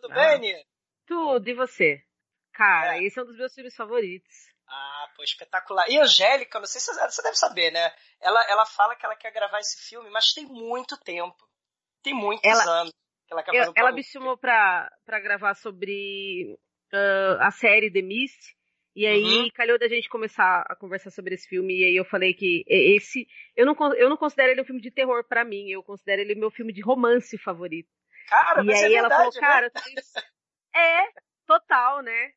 Tudo ah. bem, Nia? Tudo, e você? Cara, é. esse é um dos meus filmes favoritos. Ah, pô, espetacular. E Angélica, não sei se você deve saber, né? Ela, ela fala que ela quer gravar esse filme, mas tem muito tempo. Tem muitos ela, anos que ela quer fazer um Ela me chamou pra, pra gravar sobre uh, a série The Mist. E aí uhum. calhou da gente começar a conversar sobre esse filme. E aí eu falei que esse. Eu não, eu não considero ele um filme de terror para mim. Eu considero ele meu filme de romance favorito. Cara, e aí é ela verdade, falou, cara, né? é, total, né?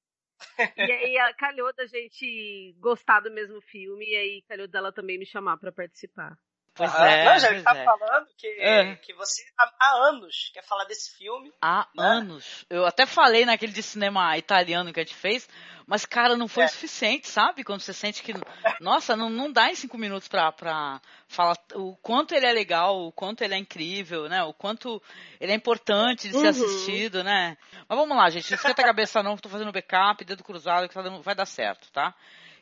e aí calhou da gente gostar do mesmo filme. E aí calhou dela também me chamar para participar. Pois ah, é. Não, já ele tá é. falando que, é. que você há, há, anos quer falar desse filme. Há né? anos. Eu até falei naquele de cinema italiano que a gente fez, mas, cara, não foi é. o suficiente, sabe? Quando você sente que. Nossa, não, não dá em cinco minutos pra, pra falar o quanto ele é legal, o quanto ele é incrível, né? O quanto ele é importante de ser uhum. assistido, né? Mas vamos lá, gente. Não esquenta a cabeça, não. Tô fazendo backup, dedo cruzado, que tá dando, vai dar certo, tá?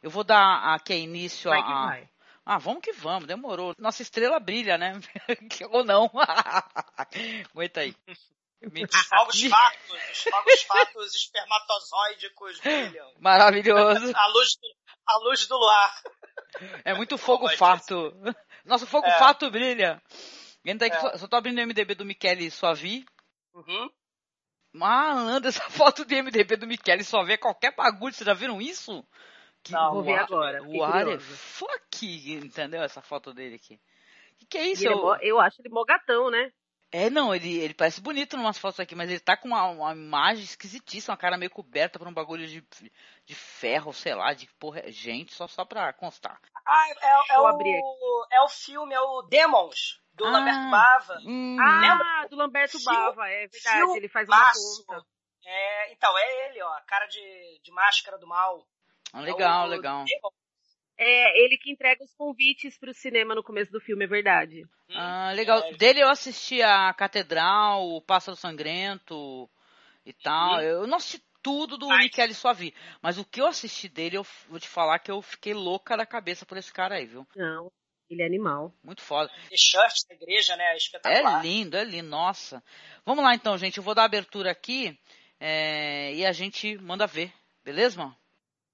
Eu vou dar aqui início vai a. Vai. Ah, vamos que vamos, demorou. Nossa estrela brilha, né? Ou não. Aguenta aí. Os fogos fatos, os fogos fatos espermatozoídicos brilham. Maravilhoso. A luz do, a luz do luar. É muito fogo fato. Nosso fogo é. fato brilha. Entra aqui, é. só, tô abrindo o MDB do Michele Suavi. Uhum. Malandro, essa foto do MDB do Michele Suavi é qualquer bagulho. Vocês já viram isso? Que, Não, vou ver agora. O ar é fuck, entendeu? Essa foto dele aqui. O que, que, é isso? É eu... É eu acho ele mó gatão, né? É, não, ele, ele parece bonito em umas fotos aqui, mas ele tá com uma, uma imagem esquisitíssima, uma cara meio coberta por um bagulho de, de ferro, sei lá, de porra. Gente, só, só pra constar. Ah, é, é, o, é o filme, é o Demons, do ah, Lamberto Bava. Hum. Ah, Lembra? do Lamberto Bava, é verdade, ele faz uma ponta. É, então, é ele, ó, a cara de, de máscara do mal. Ah, legal, é legal. É ele que entrega os convites para o cinema no começo do filme, é verdade. Hum, ah, legal. É. Dele eu assisti a Catedral, o Pássaro Sangrento e tal. Uhum. Eu não assisti tudo do Ai. Michele Suavi, mas o que eu assisti dele, eu vou te falar que eu fiquei louca da cabeça por esse cara aí, viu? Não, ele é animal. Muito foda. The Church da igreja, né? É espetacular. É lindo, é lindo, nossa. Vamos lá então, gente. Eu vou dar abertura aqui é... e a gente manda ver. Beleza, mano?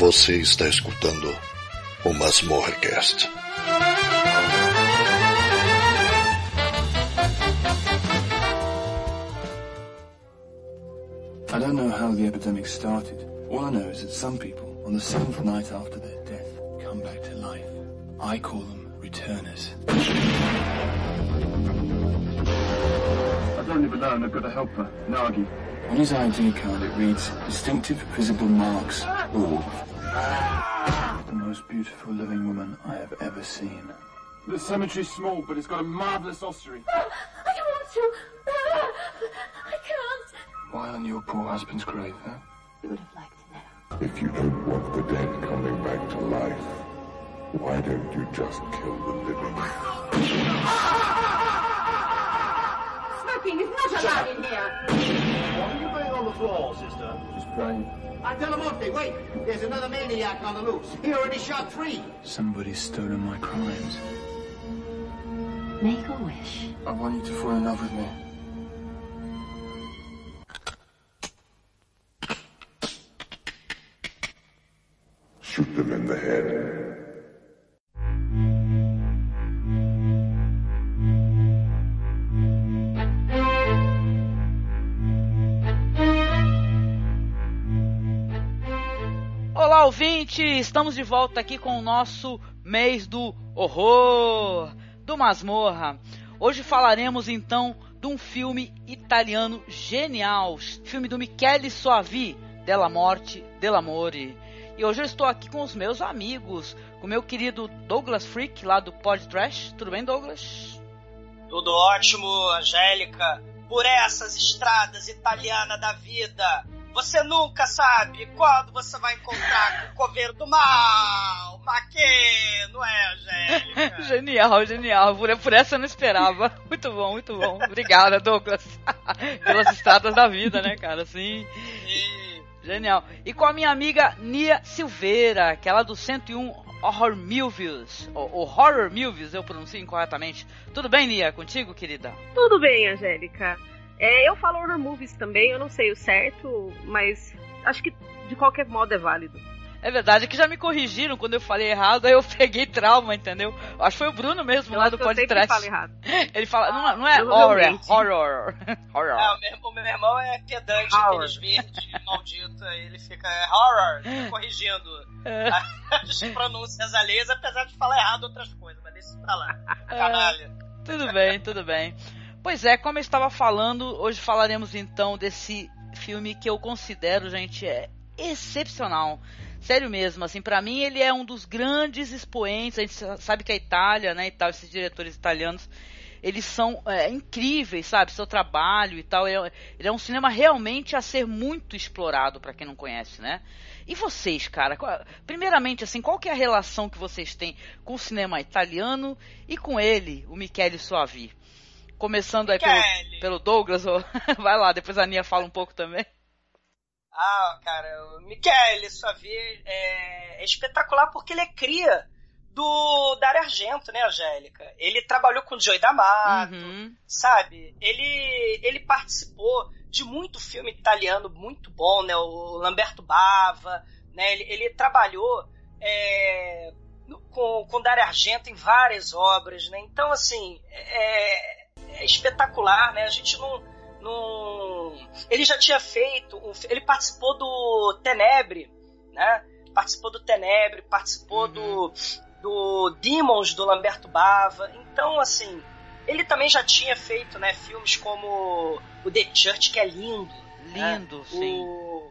Você está escutando o Masmorrecast. I don't know how the epidemic started. All I know is that some people, on the seventh night after their death, come back to life. I call them returners. I don't live alone. I've got a helper, Nagi. On his ID card it reads, distinctive visible marks, all the most beautiful living woman I have ever seen. The cemetery's small, but it's got a marvellous ossuary. Ah, I don't want to. Ah, I can't. Why on your poor husband's grave, huh? You would have liked to know. If you don't want the dead coming back to life, why don't you just kill the living? Smoking is not allowed in here. What are you doing on the floor, sister? Just praying. Antelomonte, wait! There's another maniac on the loose. He already shot three. Somebody's stolen my crimes. Make a wish. I want you to fall in love with me. Shoot them in the head. Ouvinte, estamos de volta aqui com o nosso mês do horror, do masmorra. Hoje falaremos então de um filme italiano genial, filme do Michele Soavi, Della Morte, Dell'Amore. E hoje eu estou aqui com os meus amigos, com o meu querido Douglas Freak, lá do Pod Trash. Tudo bem, Douglas? Tudo ótimo, Angélica. Por essas estradas italianas da vida, você nunca sabe quando você vai encontrar com o coveiro do mal. Maquê, não é, Angélica? genial, genial. Por, por essa eu não esperava. Muito bom, muito bom. Obrigada, Douglas. Pelas estradas da vida, né, cara? Sim. Genial. E com a minha amiga Nia Silveira, que é lá do 101 Horror Movies. O, Horror Movies, eu pronuncio incorretamente. Tudo bem, Nia? Contigo, querida? Tudo bem, Angélica. É, eu falo horror movies também, eu não sei o certo, mas acho que de qualquer modo é válido. É verdade, é que já me corrigiram quando eu falei errado, aí eu peguei trauma, entendeu? Acho que foi o Bruno mesmo eu lá do podcast. Fala errado. Ele fala, não, não é horror, é horror. horror. É, o, meu, o meu irmão é pedante, aqueles verdes, maldito, ele fica é horror, fica corrigindo é. as pronúncias alheias, apesar de falar errado outras coisas, mas deixa isso pra lá. Canalha. É, tudo bem, tudo bem. Pois é, como eu estava falando, hoje falaremos então desse filme que eu considero, gente, é excepcional. Sério mesmo, assim, para mim ele é um dos grandes expoentes. A gente sabe que a Itália, né, e tal, esses diretores italianos, eles são é, incríveis, sabe? Seu trabalho e tal. Ele é, ele é um cinema realmente a ser muito explorado para quem não conhece, né? E vocês, cara? Qual, primeiramente, assim, qual que é a relação que vocês têm com o cinema italiano e com ele, o Michele Soavi? Começando aí pelo, pelo, Douglas, ou... vai lá, depois a Nia fala um pouco também. Ah, cara, o Michele Suavi é, é espetacular porque ele é cria do Dario Argento, né, Angélica? Ele trabalhou com o Joey D'Amato, uhum. sabe? Ele, ele participou de muito filme italiano muito bom, né? O Lamberto Bava, né? Ele, ele trabalhou é, com, com Dario Argento em várias obras, né? Então, assim, é, é espetacular, né? A gente não, não. Ele já tinha feito. Um... Ele participou do Tenebre, né? Participou do Tenebre, participou uhum. do, do Demons do Lamberto Bava. Então, assim, ele também já tinha feito, né, filmes como o The Church, que é lindo. Né? Lindo, né? sim. O,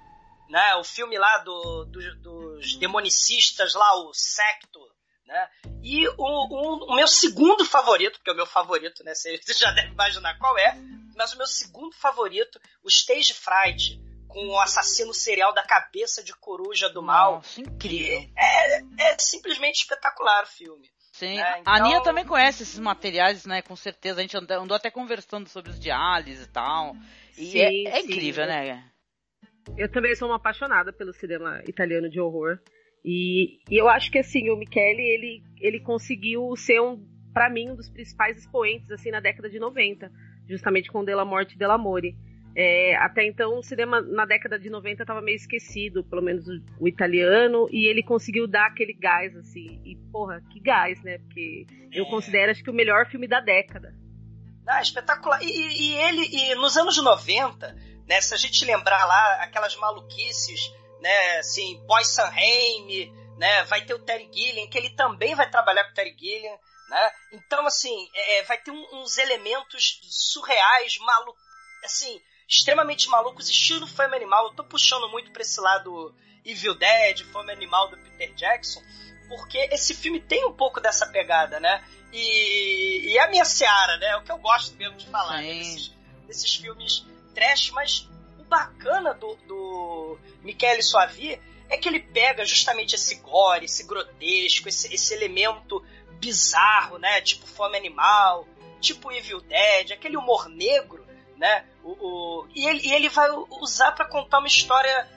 né, o filme lá do, do, dos demonicistas lá, o Secto, né? E o, o, o, meu segundo favorito, porque é o meu favorito, né? Você já deve imaginar qual é, mas o meu segundo favorito, o Stage Fright, com o assassino serial da cabeça de coruja do mal. Nossa, incrível. É, é simplesmente espetacular o filme. Sim, né? então... a Aninha também conhece esses materiais, né? Com certeza. A gente andou, andou até conversando sobre os diálises e tal. E sim, é, é incrível, sim. né? Eu também sou uma apaixonada pelo cinema italiano de horror. E, e, eu acho que assim, o Michele, ele, ele conseguiu ser um, para mim, um dos principais expoentes assim na década de 90, justamente com Della Morte e Dell'Amore. É, até então o cinema na década de 90 estava meio esquecido, pelo menos o, o, italiano, e ele conseguiu dar aquele gás, assim. E, porra, que gás, né? Porque eu é. considero acho que o melhor filme da década. Ah, espetacular. E, e, ele, e nos anos 90, né, se a gente lembrar lá aquelas maluquices né, assim, Boy Sanheim, né, vai ter o Terry Gilliam, que ele também vai trabalhar com o Terry Gilliam, né, então, assim, é, é vai ter um, uns elementos surreais, malu assim, extremamente malucos, estilo Fome Animal, eu tô puxando muito pra esse lado Evil Dead, Fome Animal do Peter Jackson, porque esse filme tem um pouco dessa pegada, né, e, e é a minha seara, né, é o que eu gosto mesmo de falar, né, desses, desses filmes trash, mas bacana do, do Michele Soavi é que ele pega justamente esse gore, esse grotesco, esse, esse elemento bizarro, né? Tipo fome animal, tipo Evil Dead, aquele humor negro, né? O, o e, ele, e ele vai usar para contar uma história,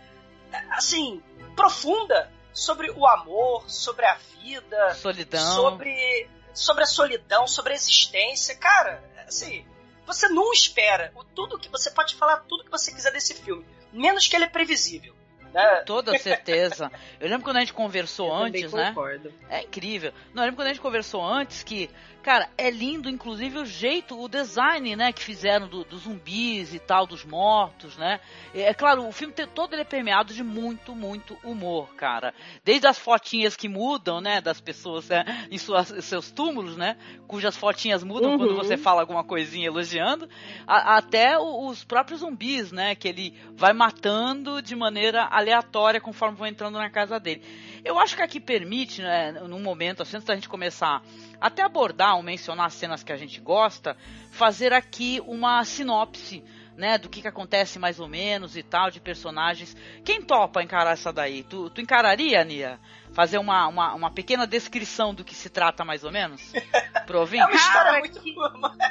assim, profunda sobre o amor, sobre a vida, solidão. sobre sobre a solidão, sobre a existência. Cara, assim, você não espera. O, tudo que você pode falar tudo que você quiser desse filme, menos que ele é previsível. Né? Toda certeza. Eu lembro quando a gente conversou eu antes, né? Concordo. É incrível. Não, eu lembro quando a gente conversou antes que, Cara, é lindo, inclusive, o jeito, o design, né, que fizeram dos do zumbis e tal, dos mortos, né? É claro, o filme tem, todo ele é permeado de muito, muito humor, cara. Desde as fotinhas que mudam, né, das pessoas né, em suas, seus túmulos, né? Cujas fotinhas mudam uhum. quando você fala alguma coisinha elogiando, a, até os próprios zumbis, né? Que ele vai matando de maneira aleatória conforme vão entrando na casa dele. Eu acho que aqui permite, né, num momento, assim, antes da gente começar até abordar ou mencionar as cenas que a gente gosta, fazer aqui uma sinopse, né, do que, que acontece mais ou menos e tal, de personagens. Quem topa encarar essa daí? Tu, tu encararia, Nia? Fazer uma, uma, uma pequena descrição do que se trata mais ou menos? Pro ouvinte? É uma história Cara, muito que,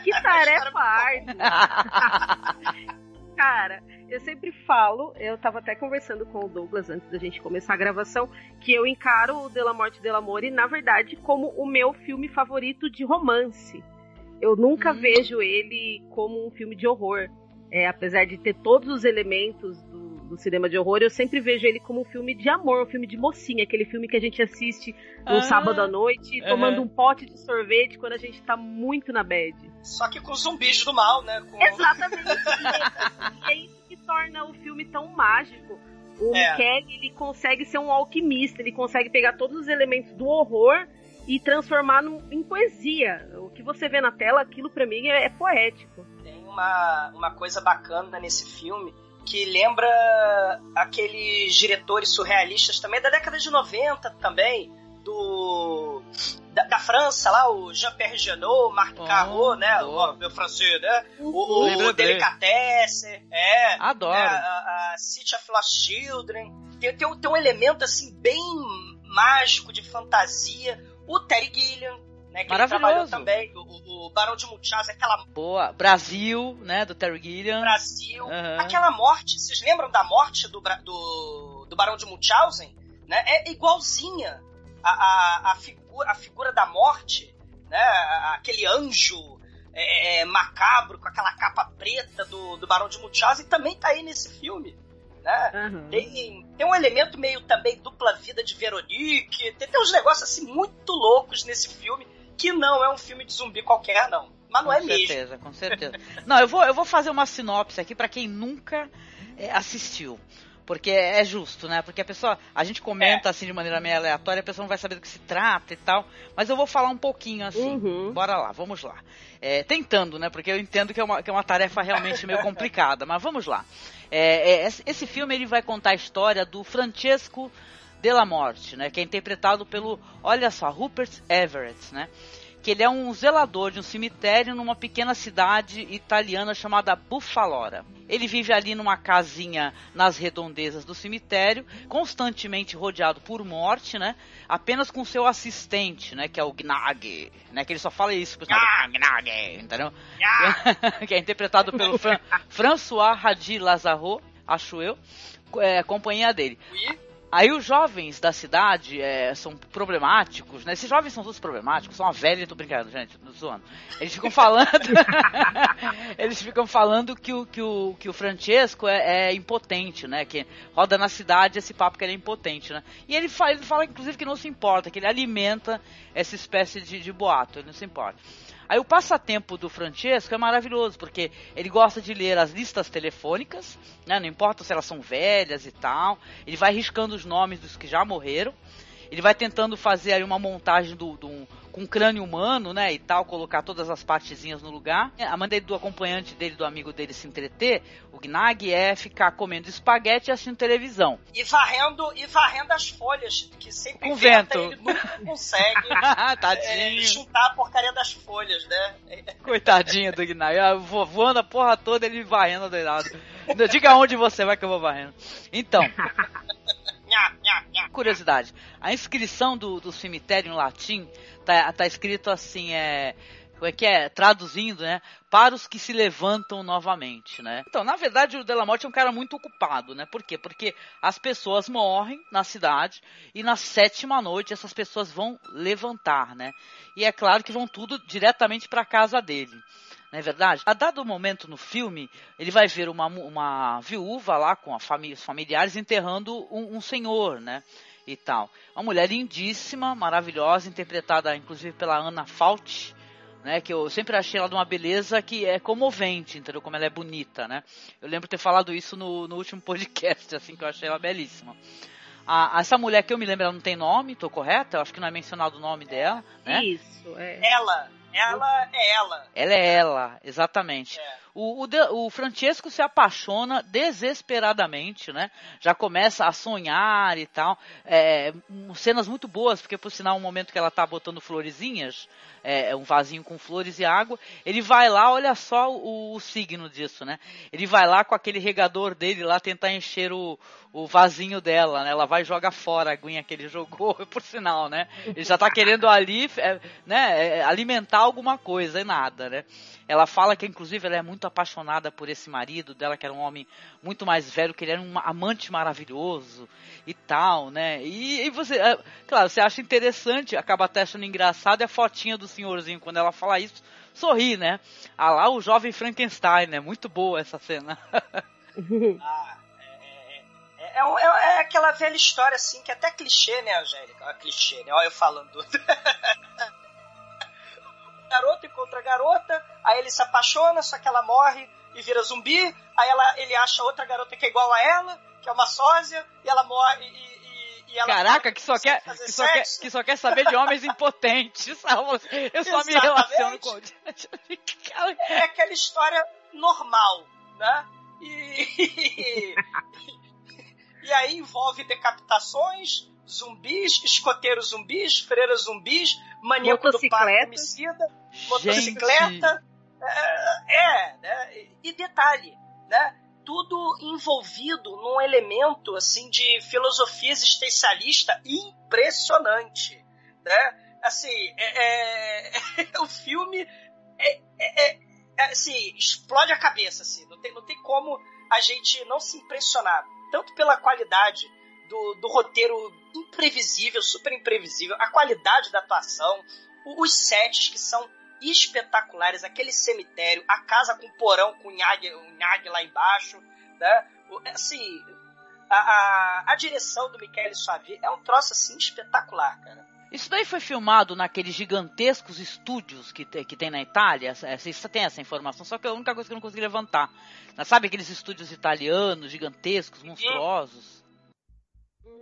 que tarefa árdua. Cara, eu sempre falo, eu tava até conversando com o Douglas antes da gente começar a gravação, que eu encaro o De La Morte de L'Amore, na verdade, como o meu filme favorito de romance. Eu nunca hum. vejo ele como um filme de horror. É, apesar de ter todos os elementos do, do, cinema de horror, eu sempre vejo ele como um filme de amor, um filme de mocinha, aquele filme que a gente assiste no ah, sábado à noite, tomando um pote de sorvete quando a gente tá muito na bad. Só que com zumbis do mal, né? Com... Exatamente. é isso que torna o filme tão mágico. O é. Keg, ele consegue ser um alquimista, ele consegue pegar todos os elementos do horror e transformar no, em poesia. O que você vê na tela, aquilo para mim é, é, poético. Tem uma, uma coisa bacana nesse filme que lembra aqueles diretores surrealistas também da década de 90 também, do da, da, França lá, o Jean-Pierre Genot, Marc oh, Carreau, né? O, meu francês, né? O, o, o Delicatessen, é. Adoro. Né? A, a City of Lost Children. Tem, tem, tem um elemento, assim, bem mágico, de fantasia. O Terry Gilliam, né, que Maravilhoso. também, o, o Barão de Munchausen, aquela... Boa, Brasil, né, do Terry Gilliam. Brasil. Uhum. Aquela morte, vocês lembram da morte do, do, do Barão de Munchausen? Né? É igualzinha a, a, a, figura, a figura da morte, né? aquele anjo é, é, macabro com aquela capa preta do, do Barão de Munchausen também tá aí nesse filme. Né? Uhum. Tem, tem um elemento meio também dupla vida de Veronique, tem, tem uns negócios assim muito loucos nesse filme que não é um filme de zumbi qualquer, não. Mas não com é certeza, mesmo. Com certeza, com certeza. não, eu vou, eu vou fazer uma sinopse aqui para quem nunca é, assistiu. Porque é justo, né? Porque a pessoa, a gente comenta é. assim de maneira meio aleatória, a pessoa não vai saber do que se trata e tal. Mas eu vou falar um pouquinho assim. Uhum. Bora lá, vamos lá. É, tentando, né? Porque eu entendo que é, uma, que é uma tarefa realmente meio complicada. Mas vamos lá. É, é esse filme ele vai contar a história do Francesco Della Morte, né? Que é interpretado pelo, olha só, Rupert Everett, né? que ele é um zelador de um cemitério numa pequena cidade italiana chamada Buffalora. Ele vive ali numa casinha nas redondezas do cemitério, constantemente rodeado por morte, né? Apenas com seu assistente, né? Que é o Gnag, né? Que ele só fala isso, ah, Gnag, entendeu? Ah. que é interpretado pelo Fran François Hadi Lazaro, acho eu, é, companhia dele. Aí os jovens da cidade é, são problemáticos, né? Esses jovens são todos problemáticos, são uma velha, tô brincando, gente, tô zoando. Eles ficam falando. eles ficam falando que o, que o, que o Francesco é, é, impotente, né? Que roda na cidade esse papo que ele é impotente, né? E ele fala, ele fala, inclusive, que não se importa, que ele alimenta essa espécie de, de boato, ele não se importa. Aí o passatempo do Francesco é maravilhoso, porque ele gosta de ler as listas telefônicas, né? Não importa se elas são velhas e tal. Ele vai riscando os nomes dos que já morreram. Ele vai tentando fazer aí uma montagem do, do com crânio humano, né, e tal, colocar todas as partezinhas no lugar. A maneira do acompanhante dele, do amigo dele se entreter, o Gnag, é ficar comendo espaguete e assistindo televisão. E varrendo, e varrendo as folhas, que sempre com vento. ele nunca consegue é, juntar a porcaria das folhas, né? Coitadinho do Gnag, voando a porra toda, ele varrendo do lado. Diga onde você vai que eu vou varrendo. Então... Curiosidade, a inscrição do, do cemitério em latim tá, tá escrito assim, é. Como é que é? Traduzindo, né? Para os que se levantam novamente, né? Então, na verdade, o Delamorte é um cara muito ocupado, né? Por quê? Porque as pessoas morrem na cidade e na sétima noite essas pessoas vão levantar, né? E é claro que vão tudo diretamente para a casa dele não é verdade? A dado momento no filme, ele vai ver uma, uma viúva lá com a família, os familiares enterrando um, um senhor, né? E tal. Uma mulher lindíssima, maravilhosa, interpretada inclusive pela Ana Fauci, né? Que eu sempre achei ela de uma beleza que é comovente, entendeu? Como ela é bonita, né? Eu lembro ter falado isso no, no último podcast, assim, que eu achei ela belíssima. A, essa mulher que eu me lembro, ela não tem nome, tô correta? Eu acho que não é mencionado o nome dela, né? Isso, é. Ela, ela é ela. Ela é ela, exatamente. É. O, o, o, Francesco se apaixona desesperadamente, né? Já começa a sonhar e tal. É, cenas muito boas, porque por sinal, um momento que ela tá botando florezinhas, é, um vasinho com flores e água, ele vai lá, olha só o, o, signo disso, né? Ele vai lá com aquele regador dele lá tentar encher o, o vasinho dela, né? Ela vai e joga fora a aguinha que ele jogou, por sinal, né? Ele já tá querendo ali, é, né, é, alimentar alguma coisa e nada, né? Ela fala que, inclusive, ela é muito apaixonada por esse marido dela, que era um homem muito mais velho, que ele era um amante maravilhoso e tal, né? E, e você, é, claro, você acha interessante, acaba até achando engraçado, é a fotinha do senhorzinho quando ela fala isso, sorri, né? Ah lá, o jovem Frankenstein, né? Muito boa essa cena. ah, é, é, é, é, aquela velha história, assim, que é até clichê, né, Angélica? É clichê, né? Olha eu falando. garoto encontra a garota, aí ele se apaixona, só que ela morre e vira zumbi, aí ela, ele acha outra garota que é igual a ela, que é uma sósia, e ela morre e, e, e ela Caraca, que só, quer, que, só quer, que só quer saber de homens impotentes. Eu só me relaciono com. é aquela história normal, né? E, e aí envolve decapitações, zumbis, escoteiros zumbis, freiras zumbis, maníaco do parque homicida, motocicleta. É, é, né? E detalhe, né? Tudo envolvido num elemento assim de filosofia existencialista impressionante, né? Assim, é, é o filme é, é, é, assim, explode a cabeça, assim. Não tem, não tem como a gente não se impressionar tanto pela qualidade do, do roteiro imprevisível, super imprevisível, a qualidade da atuação, os sets que são espetaculares, aquele cemitério, a casa com porão, com nhague, um nhague lá embaixo, né? Assim, a, a, a direção do Michele Suavi é um troço assim espetacular, cara. Isso daí foi filmado naqueles gigantescos estúdios que, te, que tem na Itália? Você tem essa informação, só que é a única coisa que eu não consegui levantar. Sabe aqueles estúdios italianos, gigantescos, monstruosos?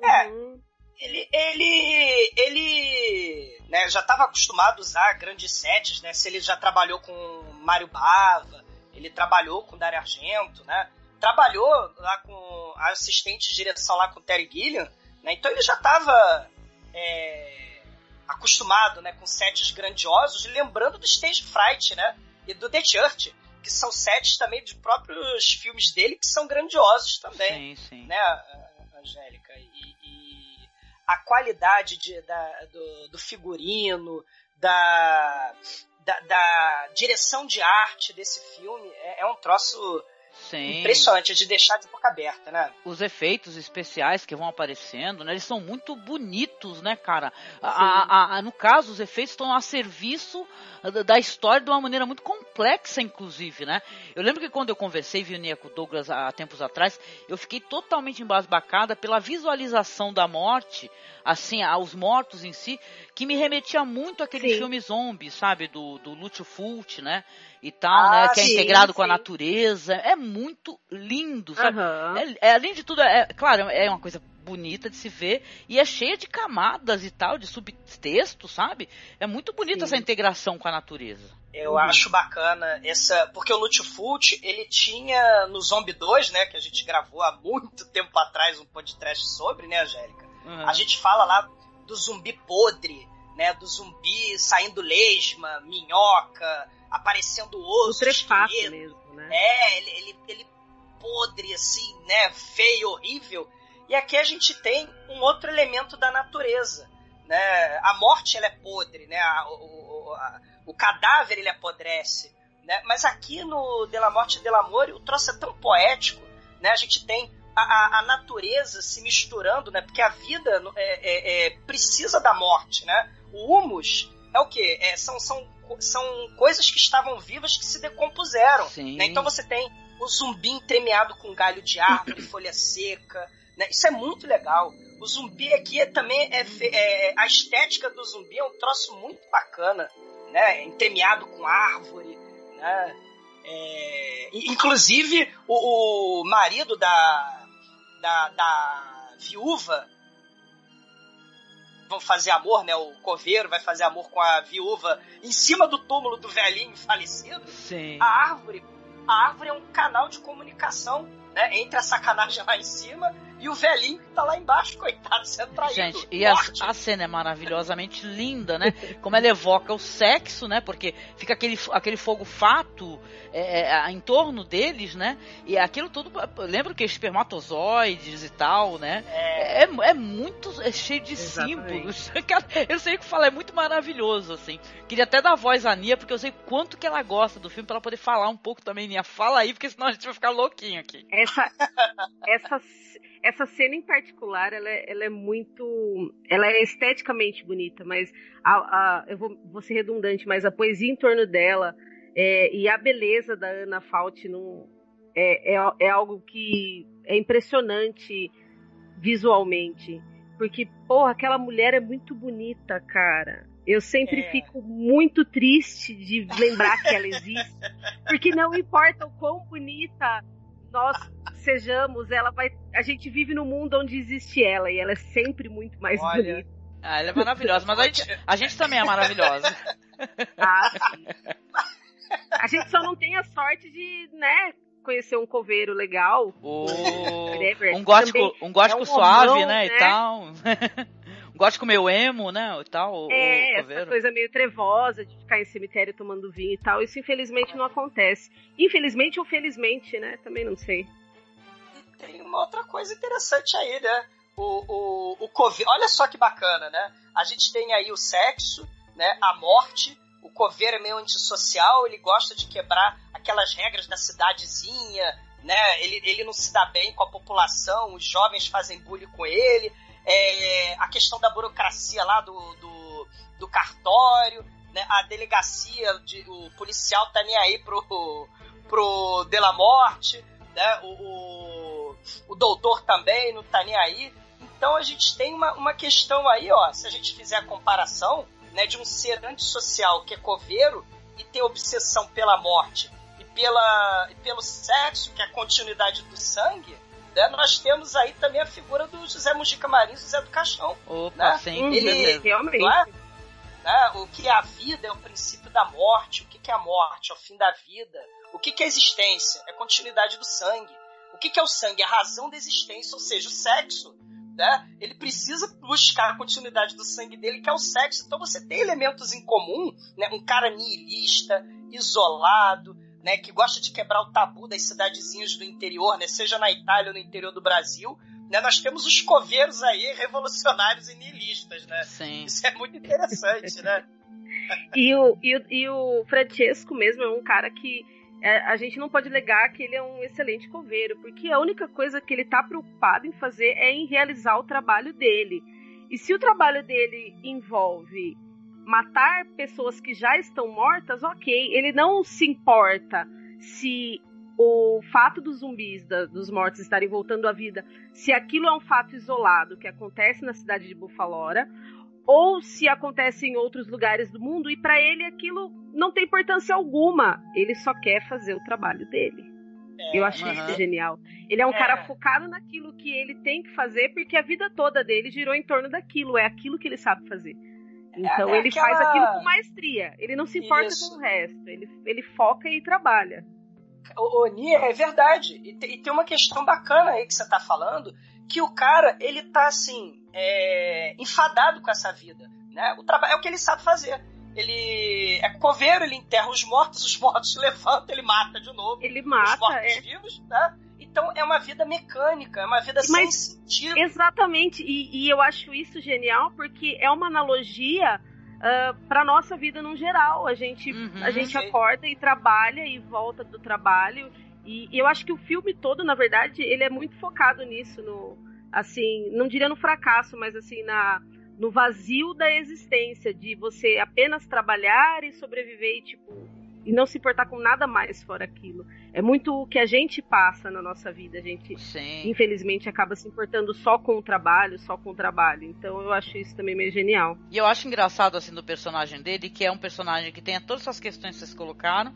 É. Ele, ele, ele né, já estava acostumado a usar grandes sets, né? Se ele já trabalhou com Mário Bava, ele trabalhou com Dario Argento, né? Trabalhou lá com a assistente de direção lá com Terry Gilliam, né? Então ele já estava é, acostumado, né, com sets grandiosos, lembrando do Stage Fright, né? E do The Church, que são sets também de próprios filmes dele que são grandiosos também, sim, sim. né? Angélica. E a qualidade de, da, do, do, figurino, da, da, da, direção de arte desse filme é, é um troço Sim. impressionante, de deixar de boca aberta, né? Os efeitos especiais que vão aparecendo, né? Eles são muito bonitos, né, cara? A, a, a, no caso, os efeitos estão a serviço da história de uma maneira muito complexa, inclusive, né? Eu lembro que quando eu conversei, vi com o Douglas há tempos atrás, eu fiquei totalmente embasbacada pela visualização da morte, assim, aos mortos em si, que me remetia muito àquele sim. filme zombie, sabe? Do, do Lúcio Fulci, né? E tal, ah, né? Que é integrado sim. com a natureza. É muito lindo, sabe? Uhum. É, é, além de tudo, é, claro, é uma coisa bonita de se ver e é cheia de camadas e tal, de subtexto, sabe? É muito bonita essa integração com a natureza. Eu uhum. acho bacana essa. Porque o Lúcio Fulci, ele tinha no Zombie 2, né? Que a gente gravou há muito tempo atrás um podcast sobre, né, Angélica? Uhum. A gente fala lá do zumbi podre, né? Do zumbi saindo lesma, minhoca, aparecendo osso. O mesmo, né? É, ele, ele, ele podre, assim, né? Feio, horrível. E aqui a gente tem um outro elemento da natureza. Né? A morte ela é podre, né? A, o, a, o cadáver ele apodrece. Né? Mas aqui no De La Morte e De L'Amore o troço é tão poético. Né? A gente tem a, a, natureza se misturando, né? porque a vida é, é, é, precisa da morte. Né? O humus é o quê? É, são, são, são coisas que estavam vivas que se decompuseram. Né? Então você tem o zumbi entremeado com galho de árvore, folha seca, né? Isso é muito legal. O zumbi aqui é, também é, é, a estética do zumbi é um troço muito bacana. né, entremeado com árvore, né? Inclusive o, o marido da, da, da viúva vão fazer amor, né? O coveiro vai fazer amor com a viúva em cima do túmulo do velhinho falecido. Sim. A árvore, a árvore é um canal de comunicação, né? Entre a sacanagem lá em cima e o velhinho que tá lá embaixo, coitado, sendo traído. Gente, e a, a, cena é maravilhosamente linda, né? Como ela evoca o sexo, né? Porque fica aquele, aquele fogo fato é, é, em torno deles, né? E aquilo tudo. Lembra que espermatozoides e tal, né? É, é, é muito. É cheio de Exatamente. símbolos. Eu sei o que falar, é muito maravilhoso, assim. Queria até dar voz à Nia, porque eu sei quanto que ela gosta do filme, pra ela poder falar um pouco também, Nia. Fala aí, porque senão a gente vai ficar louquinho aqui. Essa. essa essa cena em particular, ela é, ela é, muito. Ela é esteticamente bonita, mas a, a, eu vou, vou, ser redundante, mas a poesia em torno dela é, e a beleza da Ana Fault não, é, é, é algo que é impressionante visualmente. Porque, porra, aquela mulher é muito bonita, cara. Eu sempre é. fico muito triste de lembrar que ela existe. Porque não importa o quão bonita nós sejamos, ela vai. A gente vive num mundo onde existe ela e ela é sempre muito mais Olha. bonita. Ah, ela é maravilhosa, mas a gente, a gente também é maravilhosa. Ah, sim. A gente só não tem a sorte de, né, conhecer um coveiro legal. Oh, um gótico, um gótico é um suave, né, né, e tal. Gótico meio emo, né? E tal, é, essa coisa meio trevosa de ficar em cemitério tomando vinho e tal. Isso infelizmente não acontece. Infelizmente ou felizmente, né? Também não sei. E tem uma outra coisa interessante aí, né? O, o, o coveiro. Olha só que bacana, né? A gente tem aí o sexo, né? A morte. O coveiro é meio antissocial, ele gosta de quebrar aquelas regras da cidadezinha, né? Ele, ele não se dá bem com a população, os jovens fazem bullying com ele é, a questão da burocracia lá do, do, do cartório, né? a delegacia, de, o policial tá nem aí pro, pro Della Morte, né? o, o, o doutor também não tá nem aí. Então a gente tem uma, uma questão aí, ó, se a gente fizer a comparação né, de um ser antissocial que é coveiro e ter obsessão pela morte e, pela, e pelo sexo, que é a continuidade do sangue, né, nós temos aí também a figura do José Mujica Marins, José do Caixão. Opa, né? sim, ele, realmente. É? Né, o que é a vida é o princípio da morte. O que é a morte? É o fim da vida. O que é a existência? É a continuidade do sangue. O que é o sangue? É a razão da existência, ou seja, o sexo. Né? Ele precisa buscar a continuidade do sangue dele, que é o sexo. Então você tem elementos em comum, né? um cara nihilista, isolado, né, que gosta de quebrar o tabu das cidadezinhas do interior, né, seja na Itália ou no interior do Brasil, né, nós temos os coveiros aí revolucionários e nihilistas, né? Sim. Isso é muito interessante, né? e, o, e, o, e o Francesco mesmo é um cara que é, a gente não pode negar que ele é um excelente coveiro, porque a única coisa que ele está preocupado em fazer é em realizar o trabalho dele. E se o trabalho dele envolve matar pessoas que já estão mortas, ok. Ele não se importa se o fato dos zumbis, da, dos mortos estarem voltando à vida, se aquilo é um fato isolado que acontece na cidade de Bufalora, ou se acontece em outros lugares do mundo, e para ele aquilo não tem importância alguma. Ele só quer fazer o trabalho dele. É, Eu achei isso genial. Ele é um é. cara focado naquilo que ele tem que fazer, porque a vida toda dele girou em torno daquilo. É aquilo que ele sabe fazer. Então é, é ele aquela... faz aquilo com maestria. Ele não se importa Isso. com o resto. Ele, ele foca e trabalha. O, o Nia, é verdade. E, te, e, tem uma questão bacana aí que você tá falando, que o cara, ele tá assim, é, enfadado com essa vida. Né? O trabalho é o que ele sabe fazer. Ele é coveiro, ele enterra os mortos, os mortos se levantam, ele mata de novo. Ele mata, os mortos é. vivos, né? Então é uma vida mecânica, é uma vida Mas, sem sentido. Exatamente, e, e, eu acho isso genial porque é uma analogia uh, para nossa vida no geral. A gente, uhum, a gente acorda e trabalha e volta do trabalho. E, e, eu acho que o filme todo, na verdade, ele é muito focado nisso, no assim, não diria no fracasso, mas assim na no vazio da existência, de você apenas trabalhar e sobreviver e tipo e não se importar com nada mais fora aquilo. É muito o que a gente passa na nossa vida. A gente, Sim. infelizmente, acaba se importando só com o trabalho, só com o trabalho. Então eu acho isso também meio genial. E eu acho engraçado, assim, do personagem dele, que é um personagem que tem todas essas questões que vocês colocaram,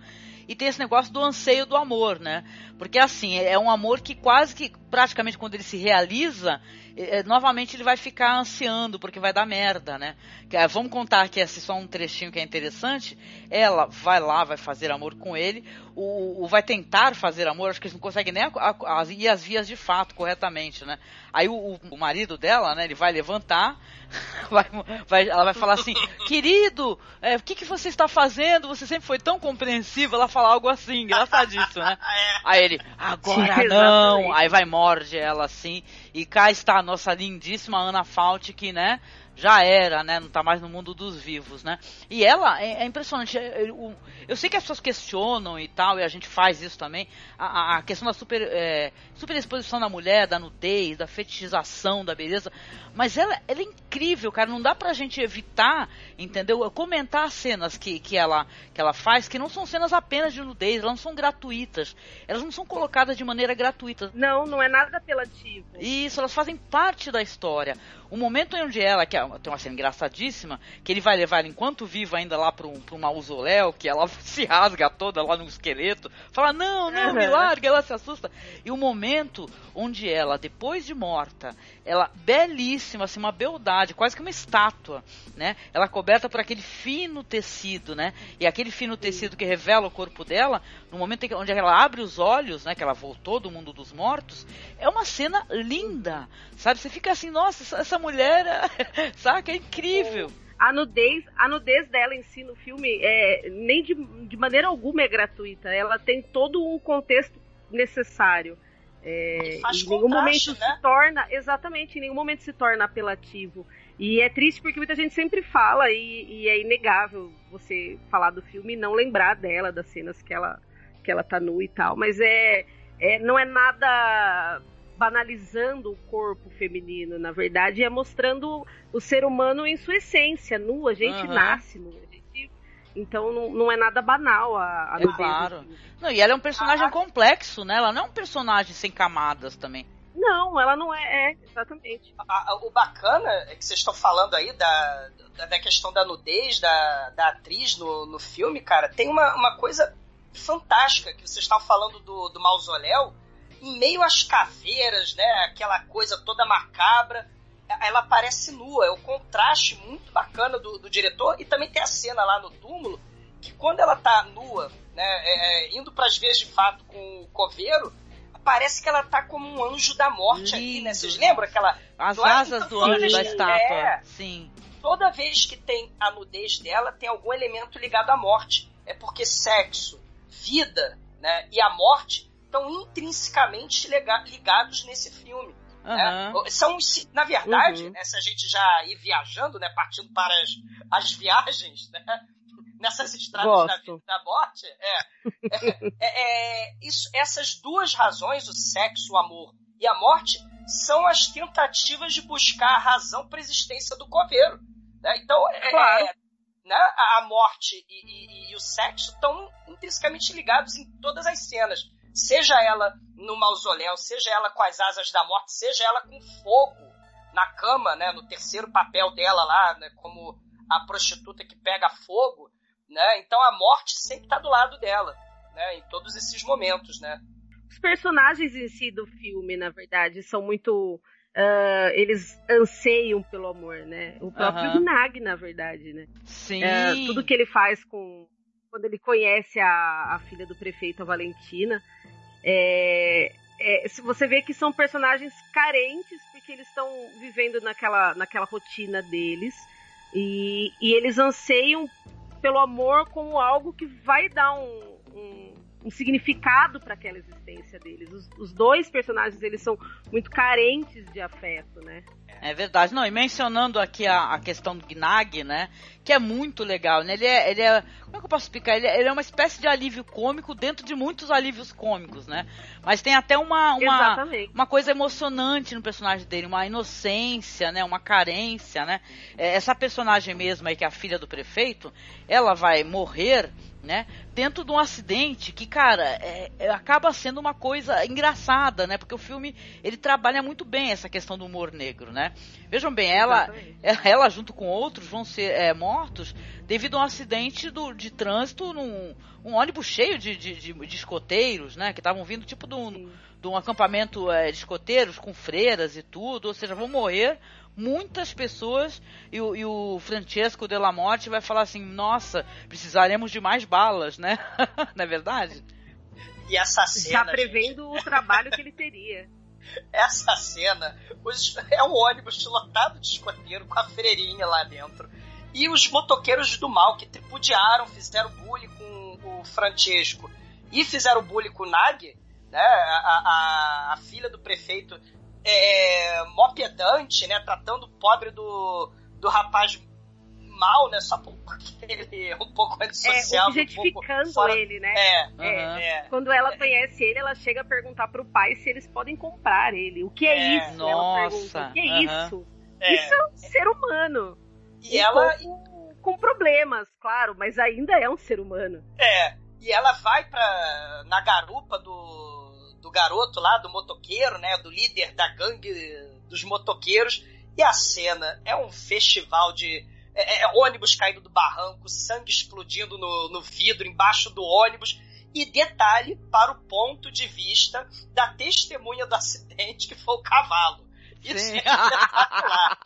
e tem esse negócio do anseio do amor, né? Porque, assim, é um amor que quase que, praticamente, quando ele se realiza, é, novamente ele vai ficar ansiando, porque vai dar merda, né? Que, é, vamos contar aqui esse só um trechinho que é interessante. Ela vai lá, vai fazer amor com ele, o, o vai tentar fazer amor, acho que eles não conseguem nem a, a, a, ir as vias de fato corretamente, né? Aí o, o marido dela, né, ele vai levantar, vai, vai, ela vai falar assim, querido, é, o que, que você está fazendo? Você sempre foi tão compreensivo. Ela fala algo assim, engraçadíssimo, né? Aí ele, agora não. Aí vai morde ela assim. E cá está a nossa lindíssima Ana Fault, que, né? Já era, né? Não tá mais no mundo dos vivos, né? E ela é, é impressionante. é, Eu, eu sei que as pessoas questionam e tal, e a gente faz isso também. A, a questão da super, é, superexposição da mulher, da nudez, da fetichização da beleza. Mas ela, ela é incrível, cara. Não dá pra gente evitar, entendeu? Comentar as cenas que, que, ela, que ela faz, que não são cenas apenas de nudez, elas não são gratuitas. Elas não são colocadas de maneira gratuita. Não, não é nada apelativo. Isso, elas fazem parte da história. O momento onde ela, que é, tem uma cena engraçadíssima, que ele vai levar ela enquanto viva ainda lá para um, pra um mausoléu, que ela se rasga toda lá no esqueleto, fala, não, não, me larga, ela se assusta. E o momento onde ela, depois de morta, ela, belíssima, assim, uma beldade, quase que uma estátua, né? Ela coberta por aquele fino tecido, né? E aquele fino tecido que revela o corpo dela, no momento que, onde ela abre os olhos, né? Que ela voltou do mundo dos mortos, é uma cena linda, sabe? Você fica assim, nossa, essa mulher, saca? É incrível. A nudez, a nudez dela em si no filme é nem de, de maneira alguma é gratuita. Ela tem todo um contexto necessário. É, faz em nenhum momento né? se torna, exatamente, em nenhum momento se torna apelativo. E é triste porque muita gente sempre fala, e, e é inegável você falar do filme e não lembrar dela, das cenas que ela, que ela tá nua e tal. Mas é, é não é nada banalizando o corpo feminino, na verdade, é mostrando o ser humano em sua essência, nu, a gente Aham. nasce nu. gente- Então não, não é nada banal a, a É claro. Não, e ela é um personagem Ah. complexo, né? Ela não é um personagem sem camadas também. Não, ela não é, é, exatamente. A- a- o bacana é que vocês estão falando aí da, da, da questão da nudez da, da atriz no, no filme, cara, tem uma, uma coisa fantástica que vocês estavam falando do, do mausoléu, em meio às caveiras, né, aquela coisa toda macabra, ela aparece nua, é o contraste muito bacana do, do diretor, e também tem a cena lá no túmulo, que quando ela tá nua, né, é, é, indo pras vias de fato com o coveiro, parece que ela tá como um anjo da morte ali, né? Lindo. Vocês lembram aquela As é? asas Então, do anjo da estátua. é. Sim. toda vez que tem a nudez dela, tem algum elemento ligado à morte. É porque sexo, vida né, e a morte estão intrinsecamente ligados nesse filme. né? Aham. São, na verdade, Uhum. né, se a gente já ir viajando, né, partindo para as, as viagens, né, nessas estradas da vida e da morte, é, é, é, é, isso, essas duas razões, o sexo, o amor e a morte, são as tentativas de buscar a razão para a existência do coveiro. né? Então, é, Claro. é, né, a, a morte e, e- e o sexo estão intrinsecamente ligados em todas as cenas. Seja ela no mausoléu, seja ela com as asas da morte, seja ela com fogo na cama, né, no terceiro papel dela lá, né, como a prostituta que pega fogo, né? Então a morte sempre está do lado dela, né, em todos esses momentos, né? Os personagens em si do filme, na verdade, são muito. ah, eles anseiam pelo amor, né? O próprio Aham. Gnag, na verdade, né? Sim. É, tudo que ele faz com. Quando ele conhece a, a filha do prefeito, a Valentina. É, é, você vê que são personagens carentes, porque eles estão vivendo naquela, naquela rotina deles. E, e eles anseiam pelo amor como algo que vai dar um, um, um significado para aquela existência deles. Os, os dois personagens eles são muito carentes de afeto, né? É verdade. Não, e mencionando aqui a, a questão do Gnag, né? Que é muito legal, né? Ele é, ele é Como é que eu posso explicar? Ele, ele é uma espécie de alívio cômico dentro de muitos alívios cômicos, né? Mas tem até uma, uma, uma coisa emocionante no personagem dele, uma inocência, né? Uma carência, né? É, essa personagem mesmo aí, que é a filha do prefeito, ela vai morrer né? Dentro de um acidente que, cara, é, é, acaba sendo uma coisa engraçada, né? Porque o filme ele trabalha muito bem essa questão do humor negro, né? Vejam bem, ela, ela junto com outros vão ser é, mortos devido a um acidente do, de trânsito num um ônibus cheio de, de, de, de escoteiros, né? Que estavam vindo tipo de um, de um acampamento é, de escoteiros com freiras e tudo, ou seja, vão morrer muitas pessoas e o, e o Francesco Della Morte vai falar assim, nossa, precisaremos de mais balas, né? Não é verdade? E essa cena. Já prevendo gente... o trabalho que ele teria. Essa cena os, é um ônibus lotado de escoteiro com a freirinha lá dentro. E os motoqueiros do mal que tripudiaram, fizeram bullying com o Francesco e fizeram bullying com o Nag, né? A, a, a filha do prefeito é, mó pedante, né? Tratando o pobre do, do rapaz mal, né? Só porque ele é um pouco antissocial. É, objetificando um pouco ele, né? É, é, é, Quando ela conhece ele, ela chega a perguntar pro pai se eles podem comprar ele. O que é, é. isso? Nossa. O que é isso? É. Isso é um ser humano. E um ela... Com, com problemas, claro, mas ainda é um ser humano. É. E ela vai pra, na garupa do, do garoto lá, do motoqueiro, né? Do líder da gangue dos motoqueiros. E a cena é um festival de. É, é ônibus caindo do barranco, sangue explodindo no, no vidro, embaixo do ônibus. E detalhe para o ponto de vista da testemunha do acidente, que foi o cavalo. Isso Sim. é espetacular.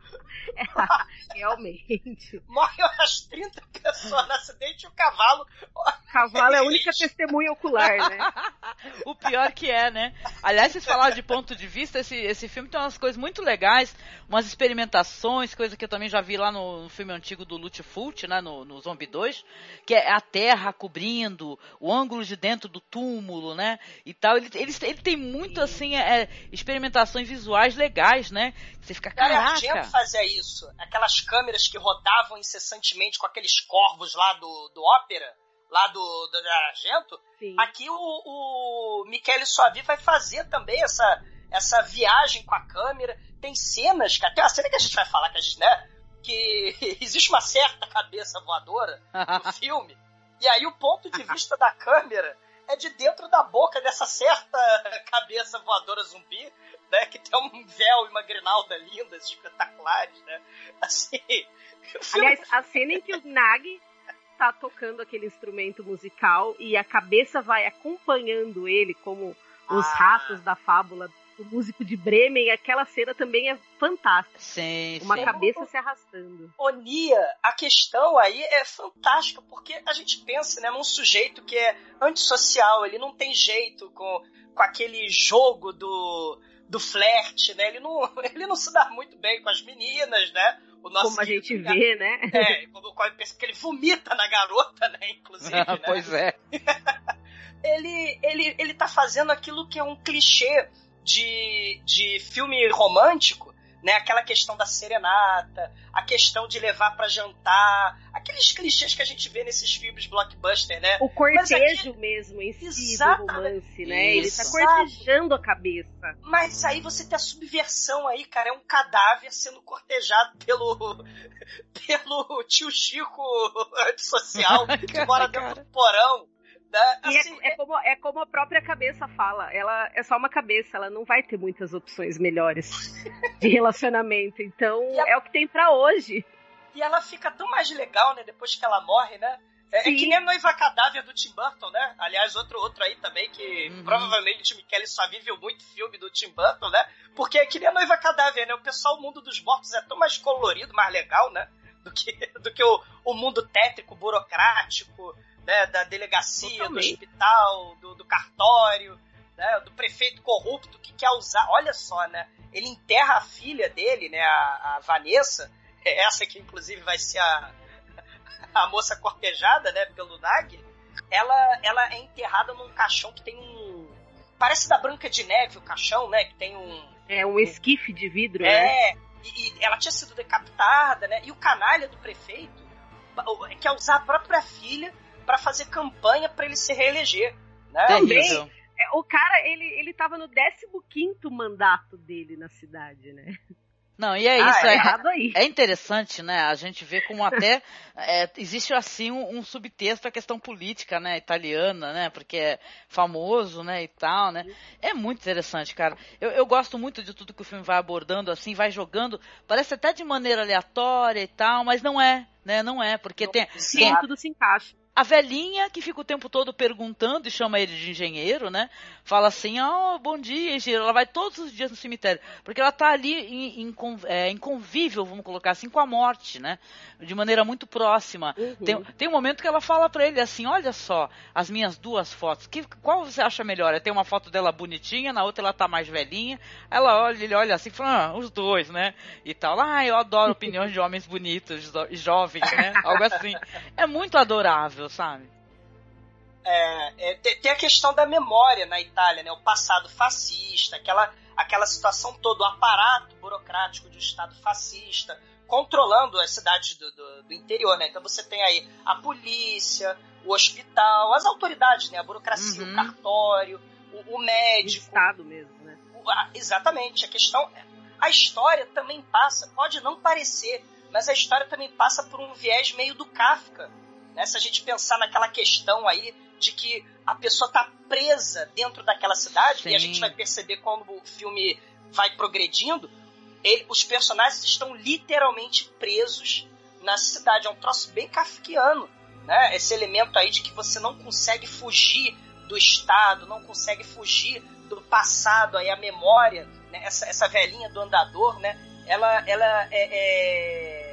Realmente. Morrem umas 30 pessoas no acidente e o cavalo. O cavalo é a única testemunha ocular, né? o pior que é, né? Aliás, vocês falaram de ponto de vista, esse, esse filme tem umas coisas muito legais, umas experimentações, coisa que eu também já vi lá no, no filme antigo do Lutfult, né? No, no Zombie 2, que é a terra cobrindo, o ângulo de dentro do túmulo, né? E tal. Ele, ele, ele tem muito, assim, é, experimentações visuais legais, né? Você fica, caraca. Cara, fazia isso. Aquelas câmeras que rodavam incessantemente com aqueles corvos lá do, do ópera, lá do, do Argento. Sim. Aqui o, o Michele Suavi vai fazer também essa, essa viagem com a câmera. Tem cenas, que até a cena que a gente vai falar que a gente, né? Que existe uma certa cabeça voadora no filme. E aí o ponto de vista da câmera é de dentro da boca dessa certa cabeça voadora zumbi né? Que tem um véu e uma grinalda lindas, espetaculares, né? Assim. Aliás, a cena em que o Nag tá tocando aquele instrumento musical e a cabeça vai acompanhando ele, como os ah. ratos da fábula do músico de Bremen, aquela cena também é fantástica. Sim, Uma sim. cabeça se arrastando. Onia, a questão aí é fantástica, porque a gente pensa, né, num sujeito que é antissocial, ele não tem jeito com, com aquele jogo do do flerte, né? Ele não, ele não se dá muito bem com as meninas, né? O nosso como a gente vê, né? É, como, porque ele vomita na garota, né? Inclusive. Ah, né? Pois é. ele, ele, ele tá fazendo aquilo que é um clichê de, de filme romântico, né? Aquela questão da serenata, a questão de levar para jantar, aqueles clichês que a gente vê nesses filmes blockbuster, né? O cortejo aqui... mesmo em si do romance, né? Ele tá cortejando a cabeça. Mas aí você tem a subversão aí, cara, é um cadáver sendo cortejado pelo pelo tio Chico antissocial que mora dentro do porão. É, assim, é, é, como, é como a própria cabeça fala. Ela é só uma cabeça, ela não vai ter muitas opções melhores de relacionamento. Então a... é o que tem para hoje. E ela fica tão mais legal, né? Depois que ela morre, né? É, é, que nem a noiva cadáver do Tim Burton, né? Aliás, outro, outro aí também que uhum. provavelmente o Michele só viu muito filme do Tim Burton, né? Porque é que nem a noiva cadáver, né? O pessoal, o mundo dos mortos é tão mais colorido, mais legal, né? Do que, do que o, o mundo tétrico, burocrático, né, da delegacia, Totalmente. do hospital, do, do cartório, né, do prefeito corrupto que quer usar. Olha só, né? Ele enterra a filha dele, né, a, a Vanessa, essa que inclusive vai ser a, a moça cortejada, né, pelo Nag. Ela, ela é enterrada num caixão que tem um. Parece da Branca de Neve o caixão, né? Que tem um. É um esquife de vidro, é, né? É, e, e ela tinha sido decapitada, né? E o canalha do prefeito quer usar a própria filha para fazer campanha para ele se reeleger. Né? Também, o cara, ele, ele tava no 15 mandato dele na cidade, né? Não, e é ah, isso, é, é, é, interessante, né? A gente vê como até é, existe assim um, um, subtexto à questão política, né, italiana, né? Porque é famoso, né, e tal, né? É muito interessante, cara. Eu, eu gosto muito de tudo que o filme vai abordando, assim, vai jogando, parece até de maneira aleatória e tal, mas não é, né? Não é, porque tem, Sim, tem tudo se encaixa. A velhinha que fica o tempo todo perguntando e chama ele de engenheiro, né? Fala assim, oh, bom dia, engenheiro. Ela vai todos os dias no cemitério. Porque ela tá ali em, em, é, em convívio, vamos colocar assim, com a morte, né? De maneira muito próxima. Uhum. Tem, tem um momento que ela fala para ele assim, olha só, as minhas duas fotos. Que, qual você acha melhor? É ter uma foto dela bonitinha, na outra ela tá mais velhinha. Ela olha, ele olha assim, fala, ah, os dois, né? E tal. Ah, eu adoro opiniões de homens bonitos, jovens, né? Algo assim. É muito adorável sabe? É, é, tem a questão da memória na Itália, né? O passado fascista, aquela, aquela situação toda, o aparato burocrático de um Estado fascista, controlando as cidades do, do, do, interior, né? Então você tem aí a polícia, o hospital, as autoridades, né? A burocracia, uhum. o cartório, o, o médico. O Estado mesmo, né? O, a, exatamente. A questão. A história também passa, pode não parecer, mas a história também passa por um viés meio do Kafka né? Se a gente pensar naquela questão aí de que a pessoa está presa dentro daquela cidade, Sim. e a gente vai perceber quando o filme vai progredindo, ele, os personagens estão literalmente presos na cidade. É um troço bem kafkiano, né? Esse elemento aí de que você não consegue fugir do Estado, não consegue fugir do passado, aí a memória, né? essa, essa velhinha do andador, né? Ela, ela é, é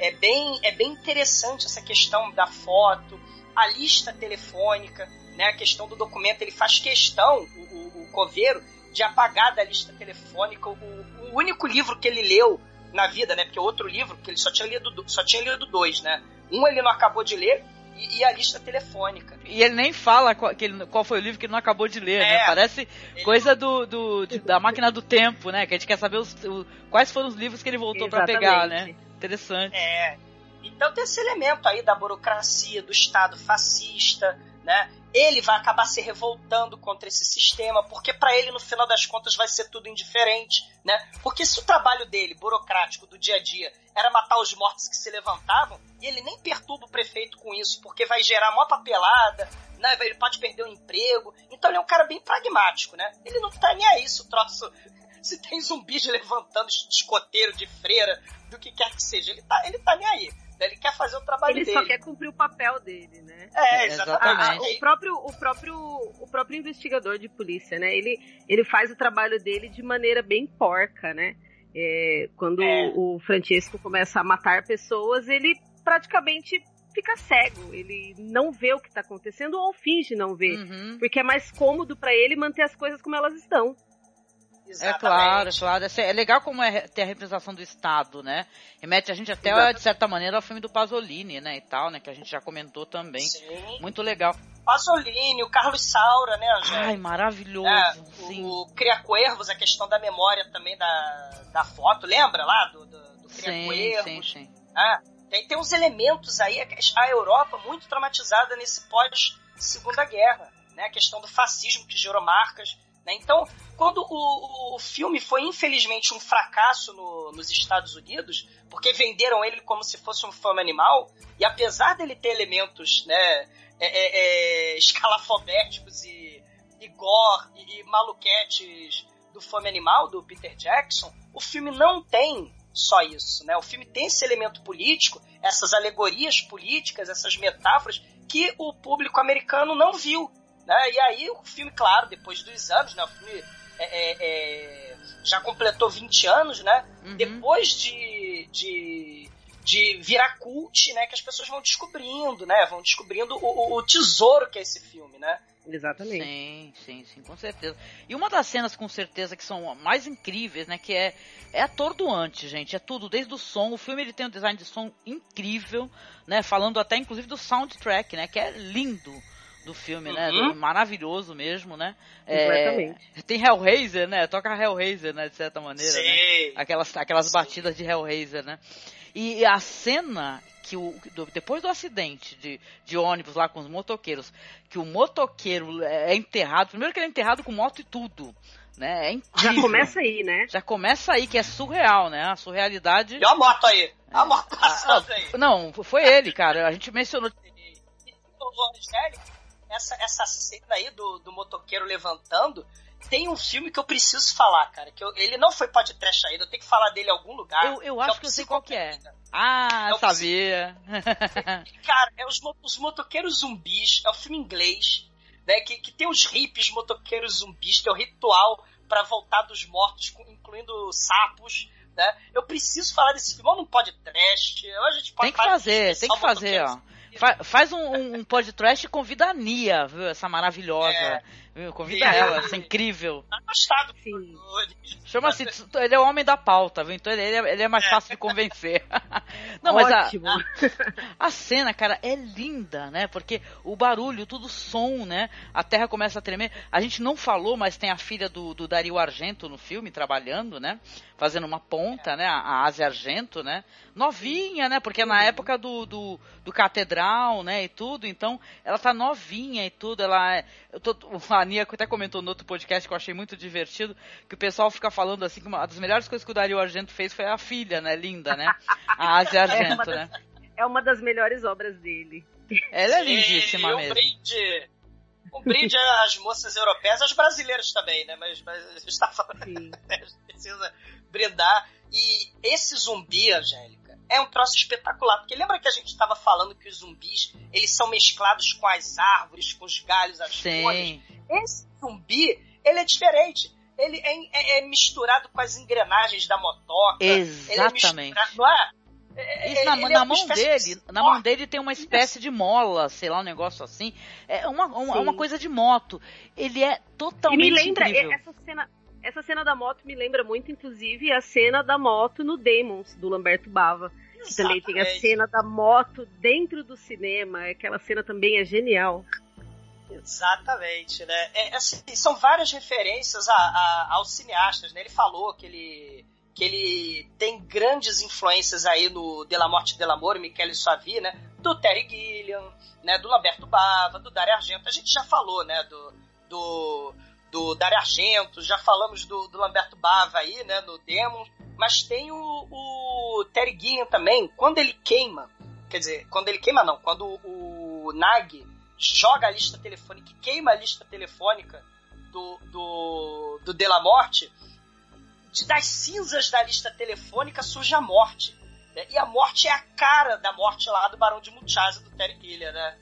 é bem, é bem interessante essa questão da foto, a lista telefônica, né, a questão do documento. Ele faz questão, o, o, o Coveiro, de apagar da lista telefônica o, o, único livro que ele leu na vida, né? Porque outro livro que ele só tinha lido, só tinha lido dois, né? Um ele não acabou de ler e, e a lista telefônica. E ele nem fala qual, ele, qual foi o livro que ele não acabou de ler, né? é, né? Parece coisa do, do de, da máquina do tempo, né? Que a gente quer saber os, o, quais foram os livros que ele voltou para pegar, né? Interessante. É. Então tem esse elemento aí da burocracia, do Estado fascista, né? Ele vai acabar se revoltando contra esse sistema, porque para ele, no final das contas, vai ser tudo indiferente, né? Porque se o trabalho dele, burocrático, do dia a dia, era matar os mortos que se levantavam, e ele nem perturba o prefeito com isso, porque vai gerar uma papelada, né? ele pode perder o emprego. Então ele é um cara bem pragmático, né? Ele não tá nem aí se o troço se tem zumbis levantando escoteiro de freira, do que quer que seja. Ele tá, ele tá nem aí. Ele quer fazer o trabalho ele dele. Ele só quer cumprir o papel dele, né? É, exatamente. Ah, o, próprio, o, próprio, o próprio investigador de polícia, né? Ele, ele faz o trabalho dele de maneira bem porca, né? É, quando é. o Francesco começa a matar pessoas, ele praticamente fica cego. Ele não vê o que está acontecendo ou finge não ver. Uhum. Porque é mais cômodo para ele manter as coisas como elas estão. Exatamente. É claro, é claro. É legal como é ter a representação do Estado, né? Remete a gente até, Exatamente. de certa maneira, ao filme do Pasolini, né? E tal, né? Que a gente já comentou também. Sim. Muito legal. Pasolini, o Carlos Saura, né, Angélica? Ai, maravilhoso. É, sim. O, Cria Cuervos, a questão da memória também da, da foto, lembra lá? Do, do, do Cria sim, Cuervos. Sim, sim. Ah, tem, tem uns elementos aí, a Europa muito traumatizada nesse pós-segunda guerra, né? A questão do fascismo que gerou marcas né? Então, quando o, o, filme foi infelizmente um fracasso no, nos Estados Unidos, porque venderam ele como se fosse um filme animal, e apesar dele ter elementos né, é, é, é, escalafobéticos e, e gore e, e maluquetes do Fome Animal, do Peter Jackson, o filme não tem só isso, né? O filme tem esse elemento político, essas alegorias políticas, essas metáforas que o público americano não viu, né? E aí o filme, claro, depois dos anos, né? O filme é, é, é, já completou 20 anos, né? Uhum. Depois de, de, de virar cult, né? Que as pessoas vão descobrindo, né? Vão descobrindo o, o tesouro que é esse filme, né? Exatamente. Sim, sim, sim, com certeza. E uma das cenas, com certeza, que são mais incríveis, né? Que é, é atordoante, gente. É tudo, desde o som. O filme ele tem um design de som incrível, né? Falando até, inclusive, do soundtrack, né? Que é lindo do filme, né? uhum. né? maravilhoso mesmo, né? É, tem Hellraiser, né? Toca Hellraiser, né? De certa maneira, né? Sim. né? Aquelas, aquelas Sim. batidas de Hellraiser, né? E a cena que o, do- depois do acidente de, de ônibus lá com os motoqueiros, que o motoqueiro é enterrado, primeiro que ele é enterrado com moto e tudo, né? É incrível. Já começa aí, né? Já começa aí, que é surreal, né? A surrealidade. E a moto aí. A moto passando aí. Não, foi ele, cara. A gente mencionou. Essa, essa cena aí do, do motoqueiro levantando, tem um filme que eu preciso falar, cara. Que eu- ele não foi podcast ainda, eu tenho que falar dele em algum lugar. Eu, eu é acho o que eu sei qual que é. Ah, É o sabia. Cara, é os, os motoqueiros zumbis, é um filme inglês, né? Que, que tem os hippies motoqueiros zumbis, que é o ritual pra voltar dos mortos, incluindo sapos, né? Eu preciso falar desse filme, ou não pode trash, ou a gente pode Tem que fazer, tem que fazer, ó. Fa- faz um, um, podcast e convida a Nia, viu? Essa maravilhosa. É. Viu? Convida Nia. ela, essa incrível. Tá gostado. Sim. Chama-se. Ele é o homem da pauta, viu? Então ele é, ele é mais fácil de convencer. Não, mas a, Ótimo. a cena, cara, é linda, né? Porque o barulho, tudo som, né? A terra começa a tremer. A gente não falou, mas tem a filha do, do Dario Argento no filme, trabalhando, né? Fazendo uma ponta, né? A, Ásia Argento, né? Novinha, né? Porque é na época do, do, do Catedral, né? E tudo. Então, ela tá novinha e tudo. Ela é. Eu tô, a Nia até comentou no outro podcast que eu achei muito divertido, que o pessoal fica falando assim que uma das melhores coisas que o Dario Argento fez foi a filha, né? Linda, né? A Ásia Argento, uma né? das- É uma das melhores obras dele. Ela é lindíssima e um mesmo. brinde. Um brinde às moças europeias, às brasileiras também, né? Mas, mas a gente tá falando. Sim. a gente precisa brindar. E esse zumbi, Angélica, é um troço espetacular. Porque lembra que a gente estava falando que os zumbis eles são mesclados com as árvores, com os galhos, as folhas? Sim. Esse zumbi, ele é diferente. Ele é, é- é misturado com as engrenagens da motoca. Ele é Exatamente. misturado- não é? É- Isso na, é na mão dele, de na mão dele tem uma espécie de mola, sei lá, um negócio assim. É uma, uma, uma coisa de moto. Ele é E totalmente me lembra, incrível. essa cena, essa cena da moto me lembra muito, inclusive, a cena da moto no Demons, do Lamberto Bava. Que também tem a Exatamente. cena da moto dentro do cinema. Aquela cena também é genial. Exatamente, né? É, assim, são várias referências a, a- aos cineastas, né? Ele falou que ele, que ele tem grandes influências aí no De La Morte de L'Amor, Michele Suavi, né? Do Terry Gilliam, né? Do Lamberto Bava, do Dario Argento. A gente já falou, né? Do, do, do Dario Argento, já falamos do, do Lamberto Bava aí, né? No Demon. Mas tem o, o Terry Gilliam também, quando ele queima, quer dizer, quando ele queima não, quando o, o Nag joga a lista telefônica queima a lista telefônica do, do, do De La Morte, das cinzas da lista telefônica surge a morte. né? E a morte é a cara da morte lá do Barão de Munchausen do Terry Gilliam, né?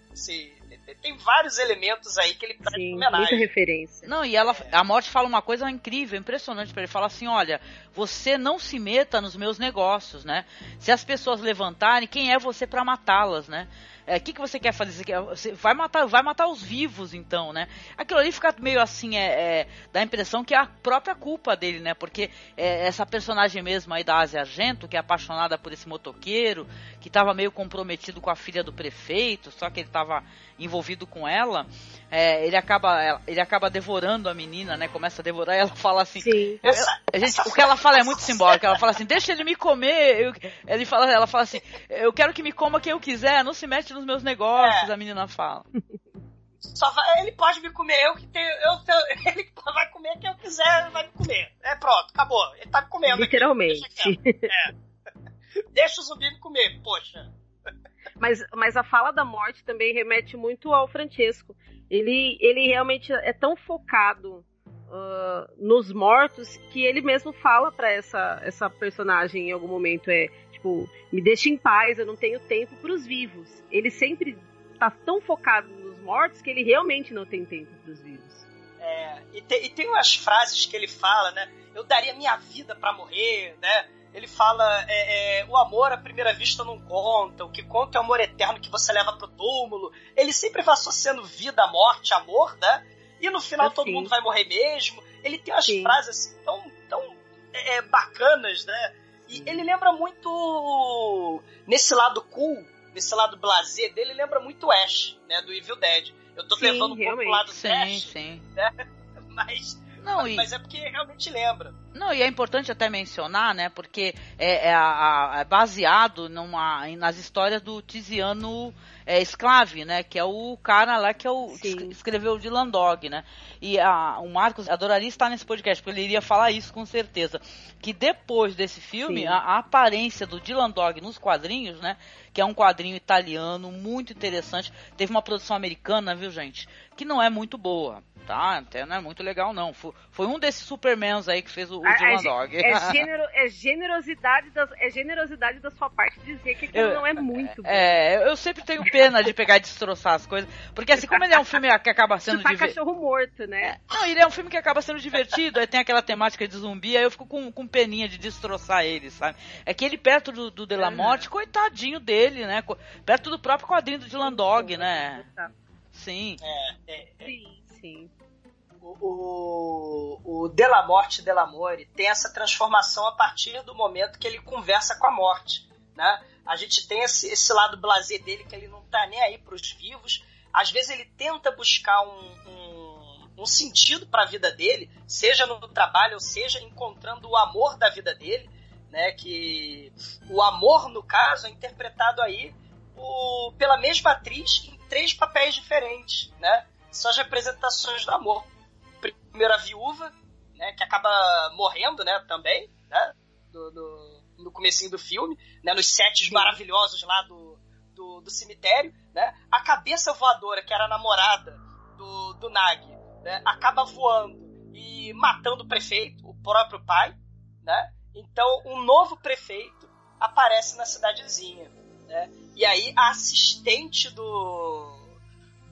Tem, tem vários elementos aí que ele traz Sim, em muita homenagem. referência. Não, e ela, a morte fala uma coisa incrível, impressionante para ele. Fala assim: olha, você não se meta nos meus negócios, né? Se as pessoas levantarem, quem é você para matá-las, né? O que, que você quer fazer? Você, quer- você vai matar, vai matar os vivos, então, né? Aquilo ali fica meio assim, é, é, dá a impressão que é a própria culpa dele, né? Porque é, essa personagem mesmo aí da Ásia Argento, que é apaixonada por esse motoqueiro, que estava meio comprometido com a filha do prefeito, só que ele estava envolvido com ela, é, ele acaba ela- ele acaba devorando a menina, né? Começa a devorar e ela fala assim. Sim. eu- a gente, o que ela fala é muito simbólico. Ela fala assim: deixa ele me comer. eu- ele fala, ela fala assim: eu quero que me coma quem eu quiser, não se mete nos meus negócios. É. A menina fala. Só vai- ele pode me comer, eu que tenho. Eu, tenho- ele vai comer quem eu quiser, vai me comer. É pronto, acabou. Ele tá me comendo. aqui, Literalmente. deixa quieto. É. Deixa o zumbi me comer, poxa. Mas, mas a fala da morte também remete muito ao Francesco. Ele, ele realmente é tão focado ah, nos mortos que ele mesmo fala pra essa, essa personagem em algum momento é tipo me deixa em paz, eu não tenho tempo pros vivos. Ele sempre tá tão focado nos mortos que ele realmente não tem tempo pros vivos. É, e, tem, e tem umas frases que ele fala, né? Eu daria minha vida pra morrer, né? Ele fala, é, é, o amor à primeira vista não conta, o que conta é o amor eterno que você leva pro túmulo. Ele sempre vai associando vida, morte, amor, né? E no final Assim. todo mundo vai morrer mesmo. Ele tem umas Sim. frases assim tão, tão é, é, bacanas, né? E ele lembra muito, nesse lado cool, nesse lado blazer dele, lembra muito o Ash, né? Do Evil Dead. Eu tô Sim, levando um pouco pro lado do Sim, Ash, sim. mas, Não, e, mas é porque realmente lembra. Não, e é importante até mencionar, né? Porque é, é, é baseado numa, nas histórias do Tiziano é, Esclave, né? Que é o cara lá que é o, escreveu o Dylan Dog, né? E a, o Marcos adoraria estar nesse podcast, porque ele iria falar isso com certeza. Que depois desse filme, a, a, aparência do Dylan Dog nos quadrinhos, né? Que é um quadrinho italiano muito interessante. Teve uma produção americana, viu, gente? Que não é muito boa tá? Até não é muito legal, não. Foi, foi um desses Supermans aí que fez o, o Dylan Dog. É, genero, é, generosidade das, é generosidade da sua parte dizer que aquilo eu, não é muito bom. É, eu sempre tenho pena de pegar e destroçar as coisas. Porque assim, como ele é um filme que acaba sendo divertido. cachorro morto, né? É, não, ele é um filme que acaba sendo divertido, aí tem aquela temática de zumbi, aí eu fico com, com peninha de destroçar ele, sabe? É que ele perto do, do De La Morte, coitadinho dele, né? Perto do próprio quadrinho do Dylan Dog, né? Sim. É, é, é. Sim, sim o, o Della Morte Delamore tem essa transformação a partir do momento que ele conversa com a morte, né? A gente tem esse, esse lado blazer dele que ele não tá nem aí para os vivos. Às vezes ele tenta buscar um, um, um sentido para a vida dele, seja no trabalho, ou seja encontrando o amor da vida dele, né? Que o amor, no caso, é interpretado aí o, pela mesma atriz em três papéis diferentes, né? São as representações do amor primeira viúva, né, que acaba morrendo, né, também, né, do, do, no comecinho do filme, né, nos sets maravilhosos lá do, do, do, cemitério, né, a cabeça voadora, que era a namorada do, do Nag, né, acaba voando e matando o prefeito, o próprio pai, né, então um novo prefeito aparece na cidadezinha, né, e aí a assistente do,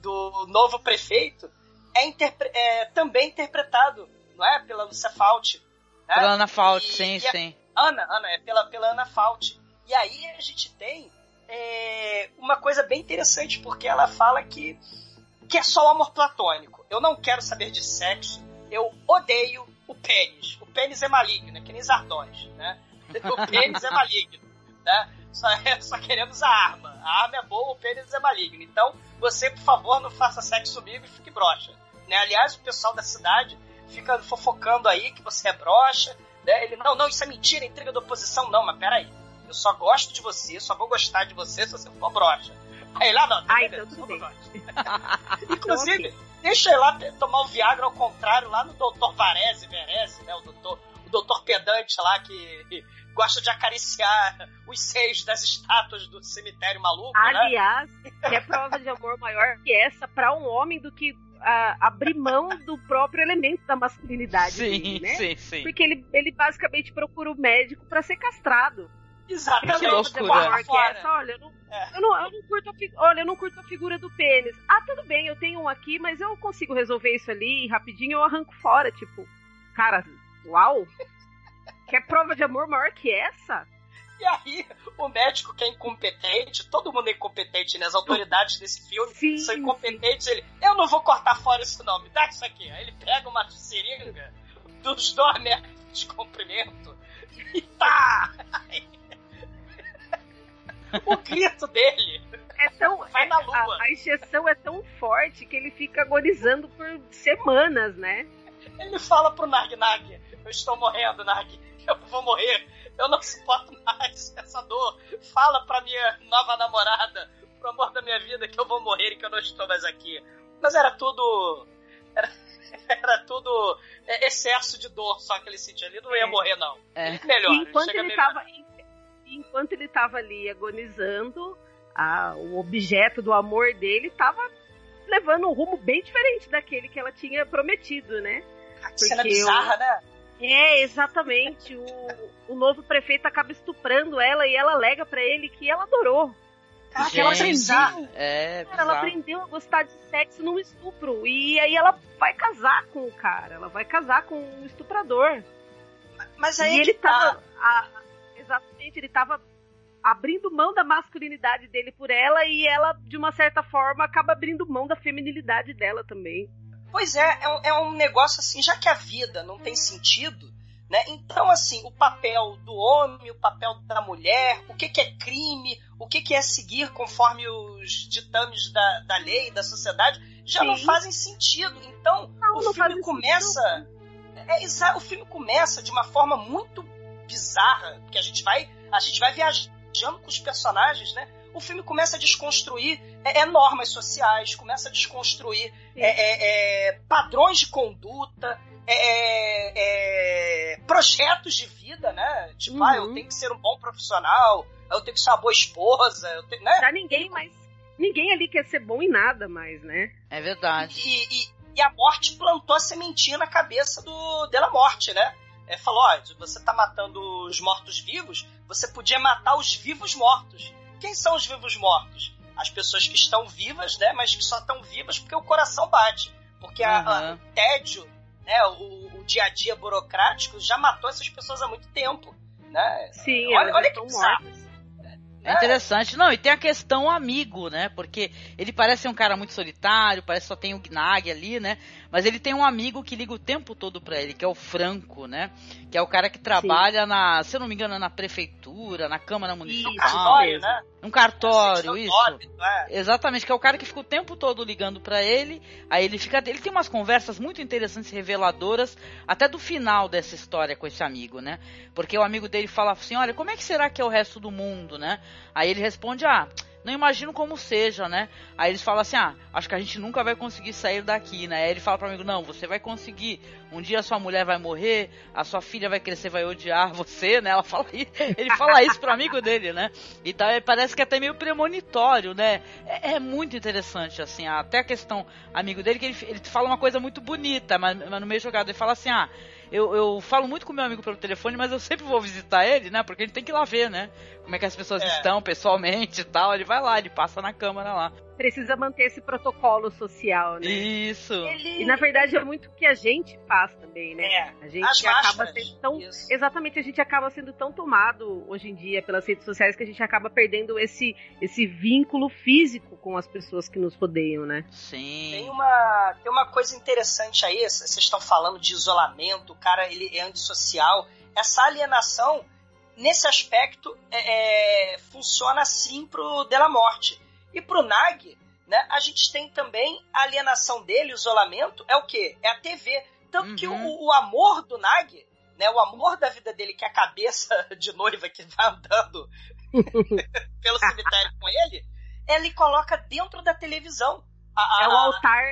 do novo prefeito é, é também interpretado, não é? Pela Lucia Fauci. Né? Pela Ana Fauci, sim, sim. Ana, Ana, é pela, pela Ana Fauci. E aí a gente tem é, uma coisa bem interessante, porque ela fala que, que é só o amor platônico. Eu não quero saber de sexo, eu odeio o pênis. O pênis é maligno, é que nem Zardões, né? O pênis é maligno, né? Só, só queremos a arma. A arma é boa, o pênis é maligno. Então, você, por favor, não faça sexo comigo e fique broxa. Né? Aliás, o pessoal da cidade fica fofocando aí que você é broxa. Né? Ele, não, não, isso é mentira, intriga da oposição. Não, mas peraí. Eu só gosto de você, só vou gostar de você se você for broxa. Aí lá não, tá ah, então tudo bem. Inclusive, deixa eu lá tomar o Viagra ao contrário, lá no Dr. Varese, Verese, né? O doutor, o doutor pedante lá que gosta de acariciar os seios das estátuas do cemitério maluco, né? Aliás, né? que é prova de amor maior que essa para um homem do que a, abrir mão do próprio elemento da masculinidade. Sim, dele, né? sim, sim. Porque ele, ele basicamente procura o médico para ser castrado. Exatamente. Que loucura. Que é essa, olha, eu não, é. eu, não, eu não curto a, olha, eu não curto a figura do pênis. Ah, tudo bem, eu tenho um aqui, mas eu consigo resolver isso ali rapidinho eu arranco fora, tipo. Cara, uau! Quer prova de amor maior que essa? E aí, o médico que é incompetente, todo mundo é incompetente, né? As autoridades desse filme sim, são incompetentes. Sim. Ele, eu não vou cortar fora isso não, me dá isso aqui. Aí ele pega uma seringa dos dois metros de comprimento e tá! o grito dele é tão, vai na lua. A, a injeção é tão forte que ele fica agonizando por semanas, né? Ele fala pro Nag Nag, eu estou morrendo, Nag, eu vou morrer eu não suporto mais essa dor. Fala pra minha nova namorada, pro amor da minha vida, que eu vou morrer e que eu não estou mais aqui. Mas era tudo. Era, era tudo excesso de dor só que ele sentia. Ele não ia é. morrer, não. É. Ele melhor. Enquanto ele, ele tava. Enquanto ele tava ali agonizando, a, o objeto do amor dele tava levando um rumo bem diferente daquele que ela tinha prometido, né? Que cena bizarra, eu... né? É, exatamente. O, o novo prefeito acaba estuprando ela e ela alega para ele que ela adorou. Ah, que ela aprendeu. É, cara, ela aprendeu a gostar de sexo num estupro. E aí ela vai casar com o cara. Ela vai casar com o estuprador. Mas aí e é ele tá. tava. A, exatamente, ele tava abrindo mão da masculinidade dele por ela e ela, de uma certa forma, acaba abrindo mão da feminilidade dela também. Pois é, é um, é um negócio assim, já que a vida não tem sentido, né? Então, assim, o papel do homem, o papel da mulher, o que, que é crime, o que, que é seguir conforme os ditames da, da lei, da sociedade, já Sim. não fazem sentido. Então, não, o não filme começa. é, é, o filme começa de uma forma muito bizarra, porque a gente vai, a gente vai viajando com os personagens, né? O filme começa a desconstruir é, é normas sociais, começa a desconstruir é, é, padrões de conduta, projetos de vida, né? Tipo, uhum. ah, eu uhum. tenho que ser um bom profissional, eu tenho que ser uma boa esposa, eu tenho, né? Pra ninguém mais. Ninguém ali quer ser bom em nada mais, né? É verdade. E, e, e a morte plantou a sementinha na cabeça do Della Morte, né? É, falou, ó, você tá matando os mortos-vivos, você podia matar os vivos-mortos. Quem são os vivos-mortos? As pessoas que estão vivas, né, mas que só estão vivas porque o coração bate. Porque a, a, o tédio, né, o, o, dia a dia burocrático já matou essas pessoas há muito tempo. Né? Sim, olha, olha que mortas. É interessante. Não, e tem a questão amigo, né? Porque ele parece ser um cara muito solitário, parece que só tem o Gnag ali, né? Mas ele tem um amigo que liga o tempo todo pra ele, que é o Franco, né? Que é o cara que trabalha Sim. na, se eu não me engano, na prefeitura, na Câmara Municipal. Isso, cartório, né? Um cartório, isso. é. Exatamente, que é o cara que fica o tempo todo ligando para ele. Aí ele fica. Ele tem umas conversas muito interessantes, reveladoras, até do final dessa história com esse amigo, né? Porque o amigo dele fala assim: olha, como é que será que é o resto do mundo, né? Aí ele responde: ah não imagino como seja, né? Aí eles falam assim: ah, acho que a gente nunca vai conseguir sair daqui, né? Aí ele fala para amigo: não, você vai conseguir. Um dia a sua mulher vai morrer, a sua filha vai crescer, vai odiar você, né? Ela fala ele fala isso pro amigo dele, né? Então parece que é até meio premonitório, né? É, é, muito interessante, assim, até a questão amigo dele, que ele, ele fala uma coisa muito bonita, mas, mas no meio jogado ele fala assim: ah eu, eu falo muito com meu amigo pelo telefone, mas eu sempre vou visitar ele, né? Porque ele tem que ir lá ver, né? Como é que as pessoas é. estão pessoalmente e tal. Ele vai lá, ele passa na câmera lá precisa manter esse protocolo social, né? Isso. Ele... E na verdade é muito o que a gente faz também, né? É. A gente acaba sendo tão. Isso. Exatamente, a gente acaba sendo tão tomado hoje em dia pelas redes sociais que a gente acaba perdendo esse, esse vínculo físico com as pessoas que nos rodeiam, né? Sim. Tem uma, tem uma coisa interessante aí, vocês estão falando de isolamento, o cara ele é antissocial. Essa alienação, nesse aspecto, é, é, funciona assim pro Della Morte e pro Nag, né, a gente tem também a alienação dele, o isolamento, é o quê? É a TV. Tanto uhum. que o, o, amor do Nag, né, o amor da vida dele, que é a cabeça de noiva que vai andando pelo cemitério com ele, ele coloca dentro da televisão. A, a, é o altar.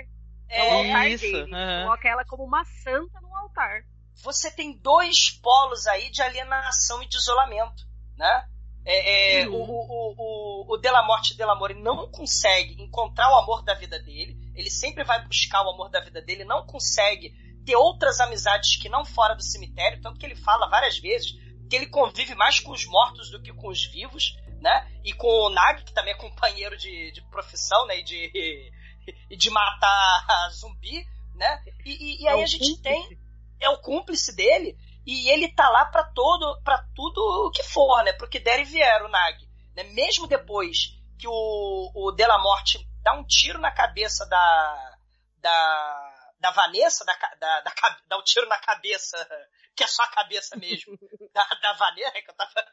É, é o altar isso, dele. Uhum. Coloca ela como uma santa no altar. Você tem dois polos aí de alienação e de isolamento, né? É, é, o, o, o, o Delamorte Delamore não consegue encontrar o amor da vida dele. Ele sempre vai buscar o amor da vida dele, não consegue ter outras amizades que não fora do cemitério, tanto que ele fala várias vezes que ele convive mais com os mortos do que com os vivos, né? E com o Nag, que também é companheiro de, de profissão, né? E de, e de matar zumbi, né? E, e, e aí é a gente tem é o cúmplice dele e ele tá lá para todo, para tudo o que for, né? Porque der e vier o Nag, né? Mesmo depois que o, o Della Morte dá um tiro na cabeça da da, da Vanessa, da, da, da, dá um tiro na cabeça, que é só a cabeça mesmo, da, da Vanessa, que eu tava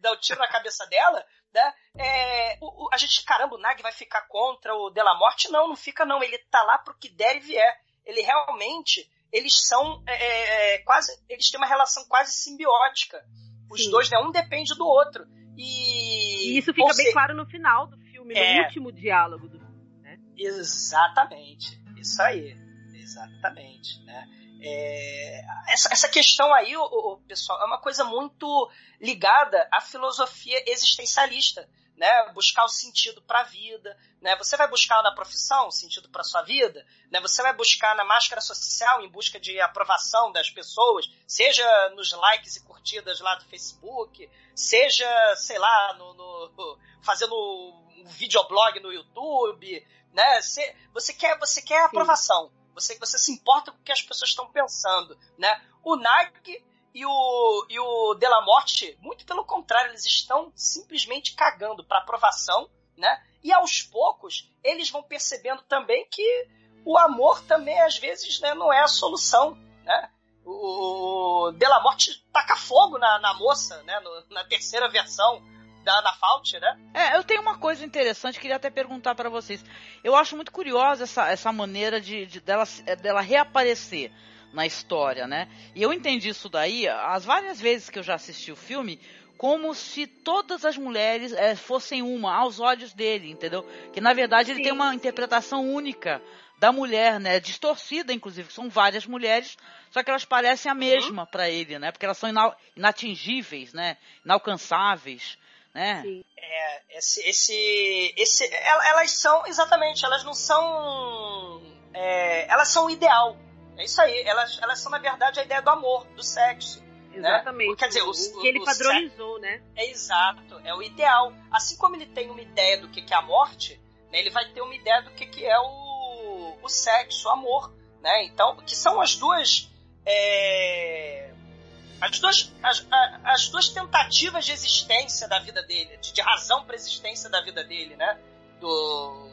dá um tiro na cabeça dela, né? É, o, o, a gente, caramba, o Nag vai ficar contra o Della Morte? Não, não fica não. Ele tá lá pro que der e vier. Ele realmente eles são é, é, é, quase. Eles têm uma relação quase simbiótica. Os Sim. dois, né? Um depende do outro. E, e isso fica bem claro no final do filme, é... no último diálogo do filme, né? Exatamente. Isso aí. Exatamente, né? É, essa, essa, questão aí, o, o, pessoal, é uma coisa muito ligada à filosofia existencialista né? Buscar o sentido para a vida, né? Você vai buscar na profissão o sentido para sua vida, né? Você vai buscar na máscara social em busca de aprovação das pessoas, seja nos likes e curtidas lá do Facebook, seja, sei lá, no, no fazendo um videoblog no YouTube, né? Você, você quer, você quer aprovação. Você, você se importa com o que as pessoas estão pensando, né? O Nike e o, e o Delamorte, muito pelo contrário, eles estão simplesmente cagando para aprovação, né? E aos poucos, eles vão percebendo também que o amor também, às vezes, né, não é a solução, né? O Delamorte taca fogo na, na moça, né? No, na terceira versão da Ana Fault, né? É, eu tenho uma coisa interessante, queria até perguntar para vocês. Eu acho muito curiosa essa, essa maneira de, de dela, dela reaparecer na história, né? E eu entendi isso daí, as várias vezes que eu já assisti o filme, como se todas as mulheres é, fossem uma, aos olhos dele, entendeu? Que na verdade ele Sim. tem uma interpretação única da mulher, né? Distorcida, inclusive, são várias mulheres, só que elas parecem a mesma uhum. para ele, né? Porque elas são inatingíveis, né? Inalcançáveis, né? Sim. É, esse, esse, esse, elas são, exatamente, elas não são, é, elas são o ideal. É isso aí, elas, elas são, na verdade, a ideia do amor, do sexo. Né? Exatamente. Né? Quer dizer, o, o que ele o padronizou, né? É exato, é o ideal. Assim como ele tem uma ideia do que, que é a morte, né, ele vai ter uma ideia do que, que é o, o sexo, o amor. Né? Então, que são as duas. É, as duas, as, as duas tentativas de existência da vida dele, de, de razão para existência da vida dele, né? Do,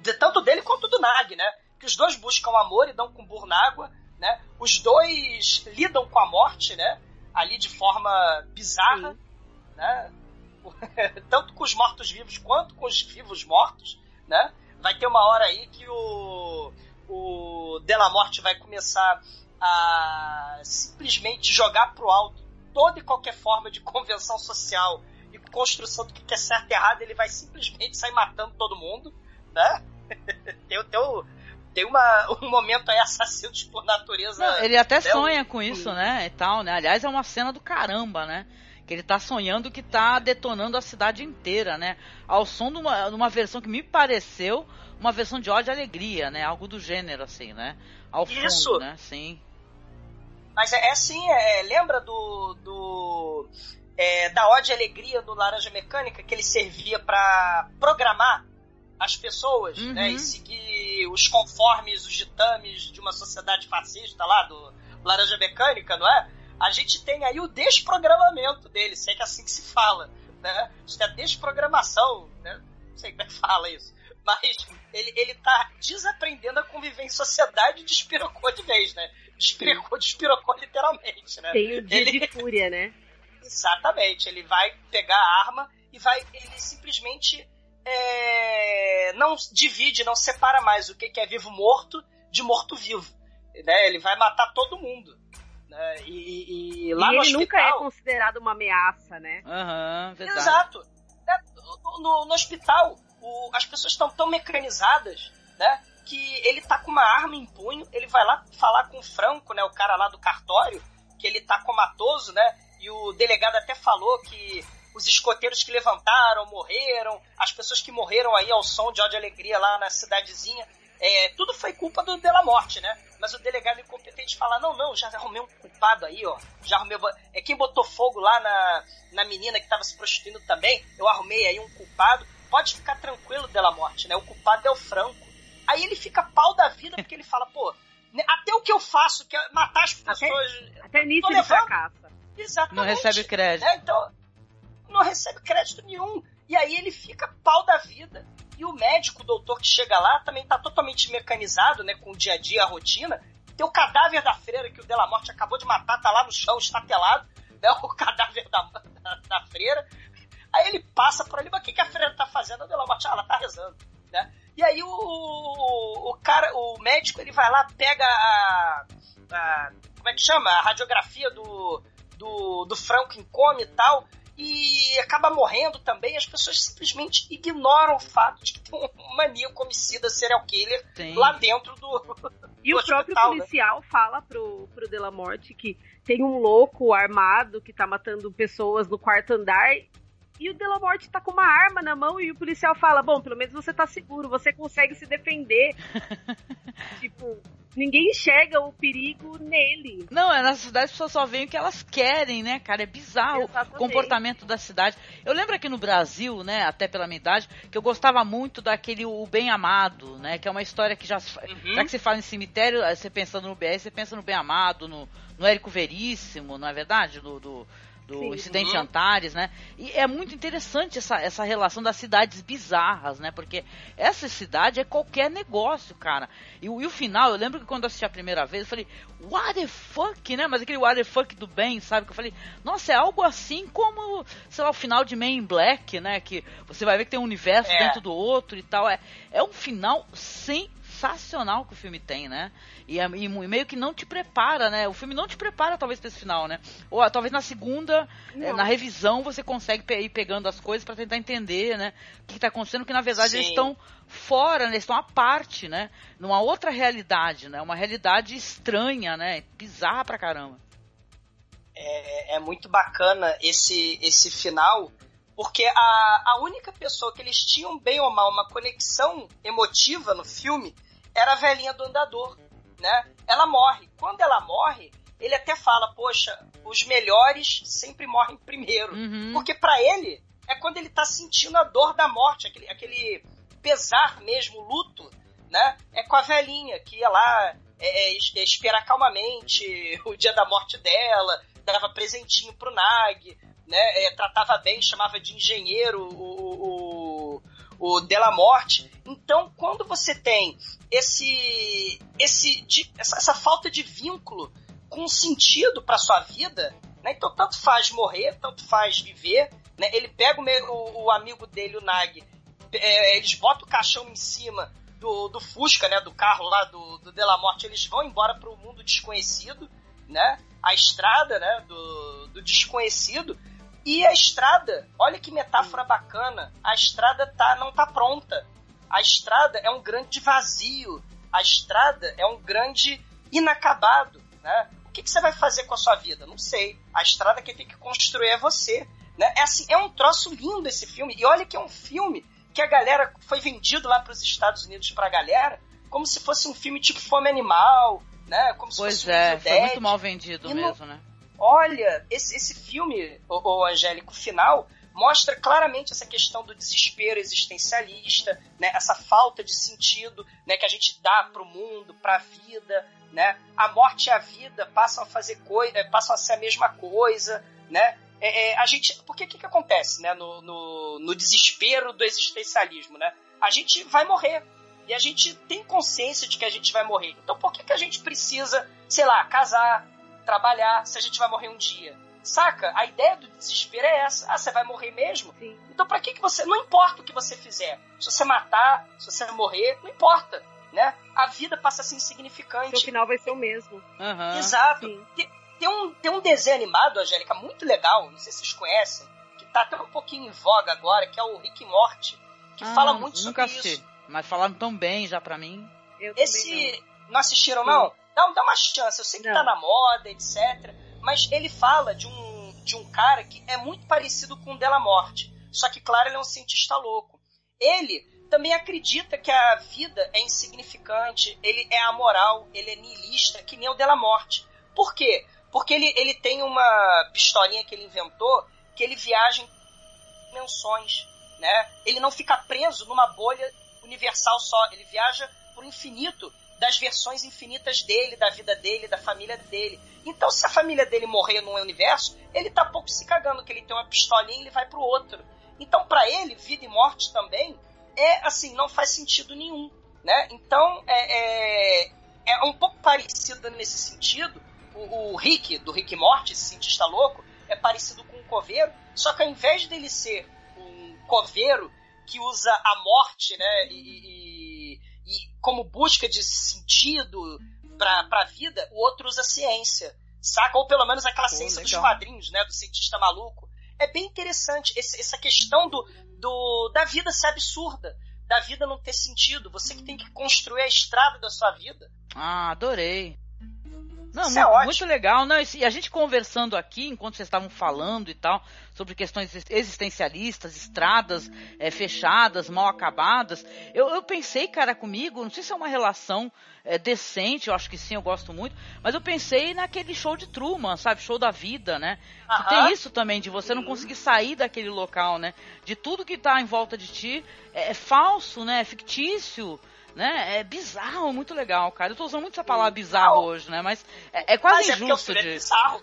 de, tanto dele quanto do Nag, né? Que os dois buscam amor e dão com burro na água, né? Os dois lidam com a morte, né? Ali de forma bizarra, Sim. né? tanto com os mortos-vivos quanto com os vivos mortos, né? Vai ter uma hora aí que o, o Della Morte vai começar a simplesmente jogar pro alto toda e qualquer forma de convenção social e construção do que é certo e errado, ele vai simplesmente sair matando todo mundo, né? tem, tem, tem uma, um momento aí assassinos por natureza. Não, ele até né? sonha com isso, né? E tal, né? Aliás, é uma cena do caramba, né? Que ele tá sonhando que tá detonando a cidade inteira, né? Ao som de uma, de uma versão que me pareceu uma versão de ódio e alegria, né? Algo do gênero, assim, né? Ao fundo, Isso. né? Sim. Mas é, é assim, é, lembra do. do é, da ódio e alegria do Laranja Mecânica, que ele servia para programar as pessoas, uhum. né? E seguir os conformes, os ditames de uma sociedade fascista lá, do Laranja Mecânica, não é? A gente tem aí o desprogramamento dele, sei que é assim que se fala, né? Isso é a desprogramação, né? Não sei como é que fala isso. Mas ele, ele tá desaprendendo a conviver em sociedade e despirocou de vez, né? Despirocou, despirocou literalmente, né? Tem o dia ele... de fúria, né? Exatamente. Ele vai pegar a arma e vai. Ele simplesmente é, não divide, não separa mais o que é vivo morto de morto vivo. Né? Ele vai matar todo mundo. Né? E, e, lá e no ele hospital, nunca é considerado uma ameaça, né? Uhum, verdade. Exato. Né? No, no, no hospital, o, as pessoas estão tão mecanizadas, né? Que ele tá com uma arma em punho, ele vai lá falar com o Franco, né? O cara lá do cartório, que ele tá comatoso, né? E o delegado até falou que os escoteiros que levantaram morreram, as pessoas que morreram aí ao som de ódio e alegria lá na cidadezinha, é, tudo foi culpa do Della Morte, né? Mas o delegado incompetente fala, não, não, já arrumei um culpado aí, ó. Já arrumei. É quem botou fogo lá na, na menina que tava se prostituindo também. Eu arrumei aí um culpado. Pode ficar tranquilo, Della Morte, né? O culpado é o Franco. Aí ele fica pau da vida porque ele fala, pô, né, até o que eu faço, que é matar as pessoas. Até, até nisso ele fracassa. Exatamente. Não recebe crédito. É, então, não recebe crédito nenhum. E aí ele fica pau da vida. E o médico, o doutor que chega lá, também tá totalmente mecanizado, né? Com o dia a dia, a rotina. Tem o cadáver da freira que o Della Morte acabou de matar, tá lá no chão, estatelado, né? O cadáver da, da, da freira. Aí ele passa por ali, mas o que, que a freira tá fazendo? A Della Morte, ah, ela tá rezando, né? E aí o, o cara, o médico, ele vai lá, pega a, a como é que chama? A radiografia do, do, do Franco em coma e tal, e acaba morrendo também, as pessoas simplesmente ignoram o fato de que tem um maníaco homicida serial killer Sim. lá dentro do. E do o próprio né? policial né? fala pro, pro Della Morte que tem um louco armado que tá matando pessoas no quarto andar. E o Della Morte tá com uma arma na mão e o policial fala: Bom, pelo menos você tá seguro, você consegue se defender. tipo, ninguém enxerga o perigo nele. Não, é na cidade as pessoas só veem o que elas querem, né, cara? É bizarro Exatamente. o comportamento da cidade. Eu lembro aqui no Brasil, né, até pela minha idade, que eu gostava muito daquele O Bem Amado, né, que é uma história que já, uhum. já que você fala em cemitério, você pensa no BR, você pensa no Bem Amado, no, no Érico Veríssimo, não é verdade? Do, do do Sim, incidente. Antares, né? E é muito interessante essa, essa relação das cidades bizarras, né? Porque essa cidade é qualquer negócio, cara. E, e o final, eu lembro que quando eu assisti a primeira vez, eu falei, what the fuck, né? Mas aquele what the fuck do bem, sabe? Que eu falei, nossa, é algo assim como, sei lá, o final de Man in Black, né? Que você vai ver que tem um universo é. dentro do outro e tal. É, é um final sem sensacional que o filme tem, né? E, é, e meio que não te prepara, né? O filme não te prepara talvez para esse final, né? Ou ah, talvez na segunda, é, na revisão, você consegue ir pegando as coisas para tentar entender, né? O que, está acontecendo, que na verdade Sim. eles estão fora, né? eles estão à parte, né? Numa outra realidade, né? Uma realidade estranha, né? Bizarra pra caramba. É, é muito bacana esse, esse final, porque a, a única pessoa que eles tinham bem ou mal uma conexão emotiva no filme era a velhinha do andador, né? Ela morre. Quando ela morre, ele até fala, poxa, os melhores sempre morrem primeiro. Uhum. Porque para ele, é quando ele tá sentindo a dor da morte, aquele, aquele pesar mesmo, luto, né? É com a velhinha que ia lá é, é, é esperar calmamente o dia da morte dela, dava presentinho pro Nag, né? É, tratava bem, chamava de engenheiro o, o, o Della Morte. Então, quando você tem esse, esse essa, essa, falta de vínculo com sentido para sua vida, né? Então, tanto faz morrer, tanto faz viver. Né? Ele pega o, o, o amigo dele, o Nag, é, eles botam o caixão em cima do, do Fusca, né? Do carro lá do, do Della Morte, eles vão embora para o mundo desconhecido, né? A estrada, né? Do, do desconhecido. E a estrada, olha que metáfora bacana. A estrada tá, não tá pronta. A estrada é um grande vazio. A estrada é um grande inacabado, né? O que, que você vai fazer com a sua vida? Não sei. A estrada que tem que construir é você. Né? É, assim, é um troço lindo esse filme. E olha que é um filme que a galera foi vendido lá para os Estados Unidos para a galera como se fosse um filme tipo Fome Animal, né? Como se pois fosse é, um foi muito mal vendido e mesmo, no... né? Olha, esse, esse filme, o, o Angélico final, mostra claramente essa questão do desespero existencialista, né? Essa falta de sentido, né? Que a gente dá para o mundo, para a vida, né? A morte e a vida passam a fazer coisa, eh, passam a ser a mesma coisa, né? É, é, a gente, porque o que, que acontece, né, no, no, no, desespero do existencialismo, né? A gente vai morrer e a gente tem consciência de que a gente vai morrer. Então, por que, que a gente precisa, sei lá, casar, trabalhar, se a gente vai morrer um dia? Saca? A ideia do desespero é essa. Ah, você vai morrer mesmo? Sim. Então, para que, que você. Não importa o que você fizer. Se você matar, se você morrer, não importa. Né? A vida passa a ser insignificante. O final vai ser o mesmo. Uhum. Exato. Sim. Tem um, tem um desenho animado, Angélica, muito legal, não sei se vocês conhecem, que tá até um pouquinho em voga agora, que é o Rick Morty, que ah, fala muito sobre assisti, isso. Mas falaram tão bem já pra mim. Esse. Não. não assistiram, não? Dá, dá uma chance, eu sei que não. tá na moda, etc. Mas ele fala de um, de um cara que é muito parecido com o Della Morte. Só que, claro, ele é um cientista louco. Ele também acredita que a vida é insignificante, ele é amoral, ele é niilista, que nem o Della Morte. Por quê? Porque ele, ele tem uma pistolinha que ele inventou que ele viaja em dimensões, né? Ele não fica preso numa bolha universal só, ele viaja pro infinito das versões infinitas dele, da vida dele, da família dele. Então, se a família dele morrer num universo, ele tá pouco se cagando que ele tem uma pistolinha e ele vai pro outro. Então, para ele, vida e morte também é assim, não faz sentido nenhum, né? Então, é, é, é um pouco parecido nesse sentido o, o Rick, do Rick Morty, esse cientista louco, é parecido com um coveiro, só que ao invés dele ser um coveiro que usa a morte, né, e, e como busca de sentido pra, pra vida, o outro usa ciência, saca? Ou pelo menos aquela Pô, ciência legal. dos quadrinhos, né, do cientista maluco. É bem interessante esse, essa questão do, do, da vida ser absurda, da vida não ter sentido, você que tem que construir a estrada da sua vida. Ah, adorei. Não, Isso muito, é muito legal. Não, e a gente conversando aqui, enquanto vocês estavam falando e tal, sobre questões existencialistas, estradas é, fechadas, mal acabadas, eu, eu, pensei, cara, comigo, não sei se é uma relação é, decente, eu acho que sim, eu gosto muito, mas eu pensei naquele show de Truman, sabe? Show da vida, né? Que tem isso também, de você não conseguir sair daquele local, né? De tudo que está em volta de ti é, é falso, né? É fictício né? É bizarro, muito legal, cara. Eu tô usando muito essa palavra bizarro hoje, né? Mas é, é quase Mas é injusto é de.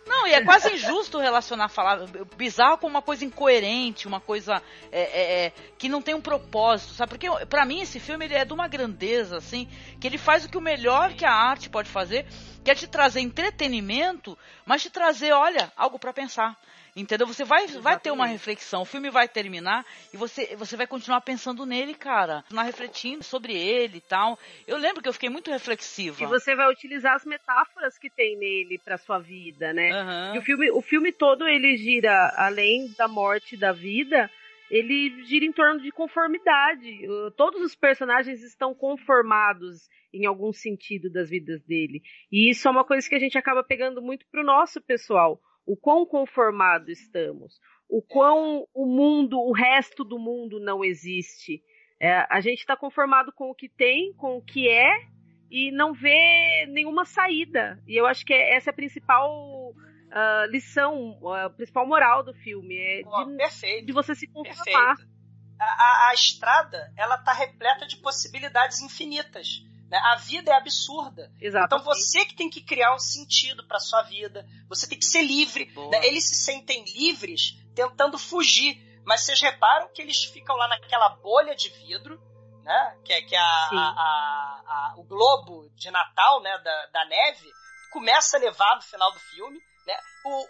Não, e é quase injusto relacionar falar bizarro com uma coisa incoerente, uma coisa é, é, é, que não tem um propósito, sabe? Porque para mim esse filme ele é de uma grandeza, assim, que ele faz o que o melhor que a arte pode fazer, que é te trazer entretenimento, mas te trazer, olha, algo para pensar. Entendeu? Você vai, vai ter uma reflexão, o filme vai terminar e você, você vai continuar pensando nele, cara. Continuar refletindo sobre ele e tal. Eu lembro que eu fiquei muito reflexiva. E você vai utilizar as metáforas que tem nele pra sua vida, né? Aham. E o filme, o filme todo ele gira, além da morte e da vida, ele gira em torno de conformidade. Todos os personagens estão conformados em algum sentido das vidas dele. E isso é uma coisa que a gente acaba pegando muito pro nosso pessoal. O quão conformado estamos. O quão o mundo, o resto do mundo não existe. É, a gente está conformado com o que tem, com o que é, e não vê nenhuma saída. E eu acho que é- essa é a principal ah, lição, a principal moral do filme. É Pô, de, perfeito. de você se conformar. A, a- a estrada, ela tá repleta de possibilidades infinitas. Né? A vida é absurda. Exato. Então você que tem que criar um sentido para sua vida. Você tem que ser livre. Né? Eles se sentem livres tentando fugir. Mas vocês reparam que eles ficam lá naquela bolha de vidro, né? Que é, que é a, a- a- a- o globo de Natal, né? Da, da neve. Começa a levar no final do filme. Né? O,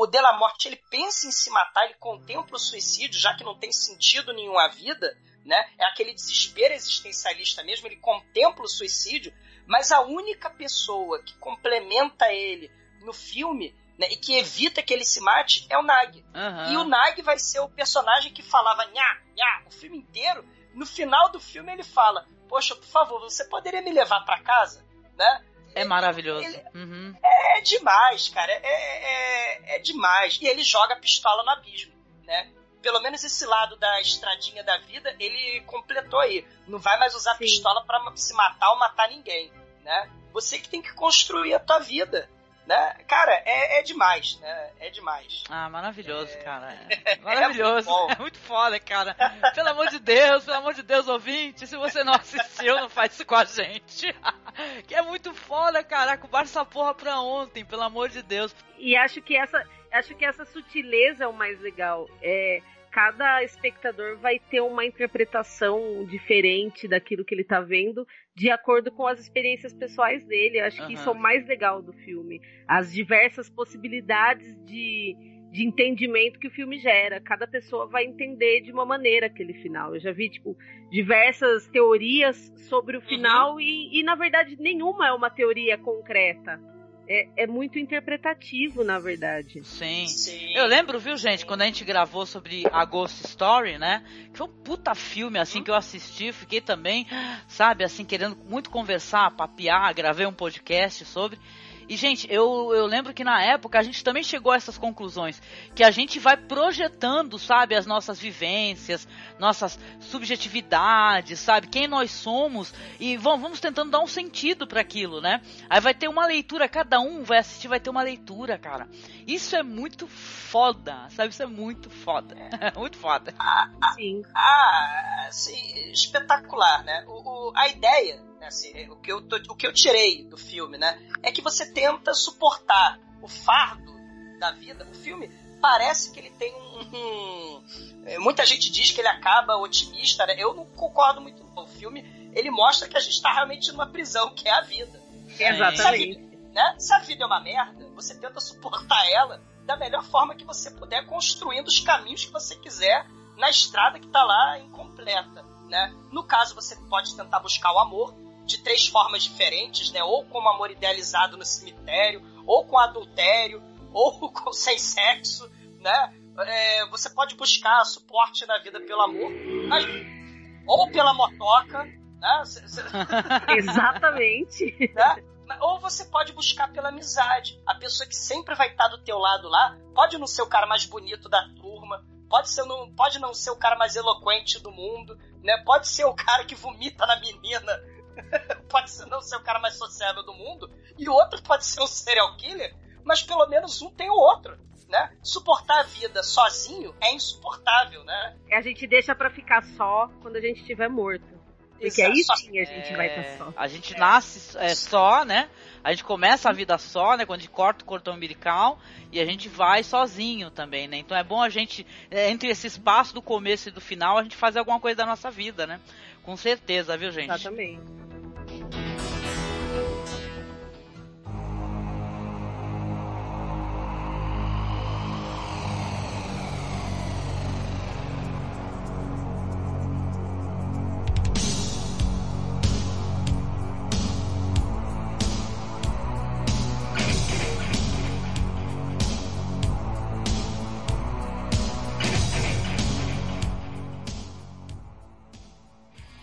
o, o Delamorte ele pensa em se matar, ele contempla o suicídio, já que não tem sentido nenhum a vida, né? É aquele desespero existencialista mesmo, ele contempla o suicídio, mas a única pessoa que complementa ele no filme né, e que evita que ele se mate é o Nag. Aham. E o Nag vai ser o personagem que falava nha, nha, o filme inteiro. No final do filme ele fala: Poxa, por favor, você poderia me levar pra casa? Né? É maravilhoso. Ele- Uhum. É demais, cara. É, é, é demais. E ele joga a pistola no abismo, né? Pelo menos esse lado da estradinha da vida, ele completou aí. Não vai mais usar Sim. pistola pra se matar ou matar ninguém, né? Você que tem que construir a tua vida, né? Cara, é, é demais, né? É demais. Ah, maravilhoso, cara. É maravilhoso. muito bom. É muito foda, cara. Pelo amor de Deus, pelo amor de Deus, ouvinte, se você não assistiu, não faz isso com a gente. que é muito foda, caraca. Guarda essa porra pra ontem, pelo amor de Deus. E acho que essa, acho que essa sutileza é o mais legal. É, cada espectador vai ter uma interpretação diferente daquilo que ele tá vendo, de acordo com as experiências pessoais dele. Eu acho que Aham. isso é o mais legal do filme. As diversas possibilidades de, de entendimento que o filme gera. Cada pessoa vai entender de uma maneira aquele final. Eu já vi, tipo, diversas teorias sobre o final e, e, na verdade, nenhuma é uma teoria concreta. É, é muito interpretativo, na verdade. Sim. Sim. Eu lembro, viu, gente, quando a gente gravou sobre a Ghost Story, né? Que foi um puta filme, assim, que eu assisti, fiquei também, sabe, assim, querendo muito conversar, papear, gravei um podcast sobre. E, gente, eu, eu lembro que na época a gente também chegou a essas conclusões. Que a gente vai projetando, sabe, as nossas vivências, nossas subjetividades, sabe, quem nós somos. E vamos, vamos tentando dar um sentido para aquilo, né? Aí vai ter uma leitura, cada um vai assistir, vai ter uma leitura, cara. Isso é muito foda, sabe? Isso é muito foda. muito foda. Sim. Ah, assim, espetacular, né? O, o- a ideia, assim, o, que eu tô- o que eu tirei do filme, né? É que você tenta suportar o fardo da vida. O filme parece que ele tem um. um- é, muita gente diz que ele acaba otimista, né? Eu não concordo muito. não. O filme ele mostra que a gente está realmente numa prisão, que é a vida. Exatamente. Né? Se a vida é uma merda, você tenta suportar ela da melhor forma que você puder, construindo os caminhos que você quiser na estrada que tá lá incompleta, né? No caso, você pode tentar buscar o amor de três formas diferentes, né? Ou como amor idealizado no cemitério, ou com adultério, ou com sem sexo, né? É, você pode buscar suporte na vida pelo amor, mas- ou pela motoca, né? Cê- cê- Exatamente. né? Ou você pode buscar pela amizade. A pessoa que sempre vai estar do teu lado lá, pode não ser o cara mais bonito da turma, pode, ser não, pode não ser o cara mais eloquente do mundo, né? Pode ser o cara que vomita na menina, pode ser não ser o cara mais sociável do mundo, e o outro pode ser um serial killer, mas pelo menos um tem o outro, né? Suportar a vida sozinho é insuportável, né? A gente deixa pra ficar só quando a gente estiver morto. Porque aí Exato. sim a gente vai estar só. A gente nasce é, só, né? A gente começa a vida só, né? Quando a gente corta o cordão umbilical e a gente vai sozinho também, né? Então é bom a gente, é, entre esse espaço do começo e do final, a gente fazer alguma coisa da nossa vida, né? Com certeza, viu, gente? Exatamente.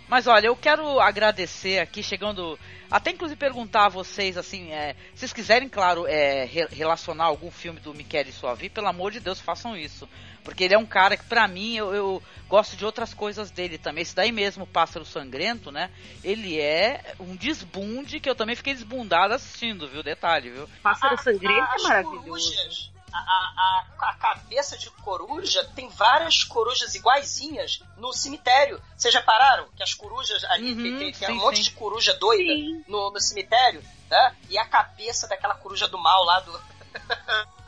Mas olha, eu quero agradecer aqui, chegando. Até inclusive perguntar a vocês, assim, é, se vocês quiserem, claro, é, re relacionar algum filme do Michele e Suavi, pelo amor de Deus, façam isso. Porque ele é um cara que, pra mim, eu, eu, gosto de outras coisas dele também. Esse daí mesmo, Pássaro Sangrento, né? Ele é um desbunde que eu também fiquei desbundado assistindo, viu? Detalhe, viu? Pássaro Sangrento é maravilhoso a, a, a, cabeça de coruja tem várias corujas iguaizinhas no cemitério. Vocês já pararam que as corujas ali uhum, tem, tem, tem sim, um monte sim. de coruja doida no, no, cemitério, né? E a cabeça daquela coruja do mal lá do.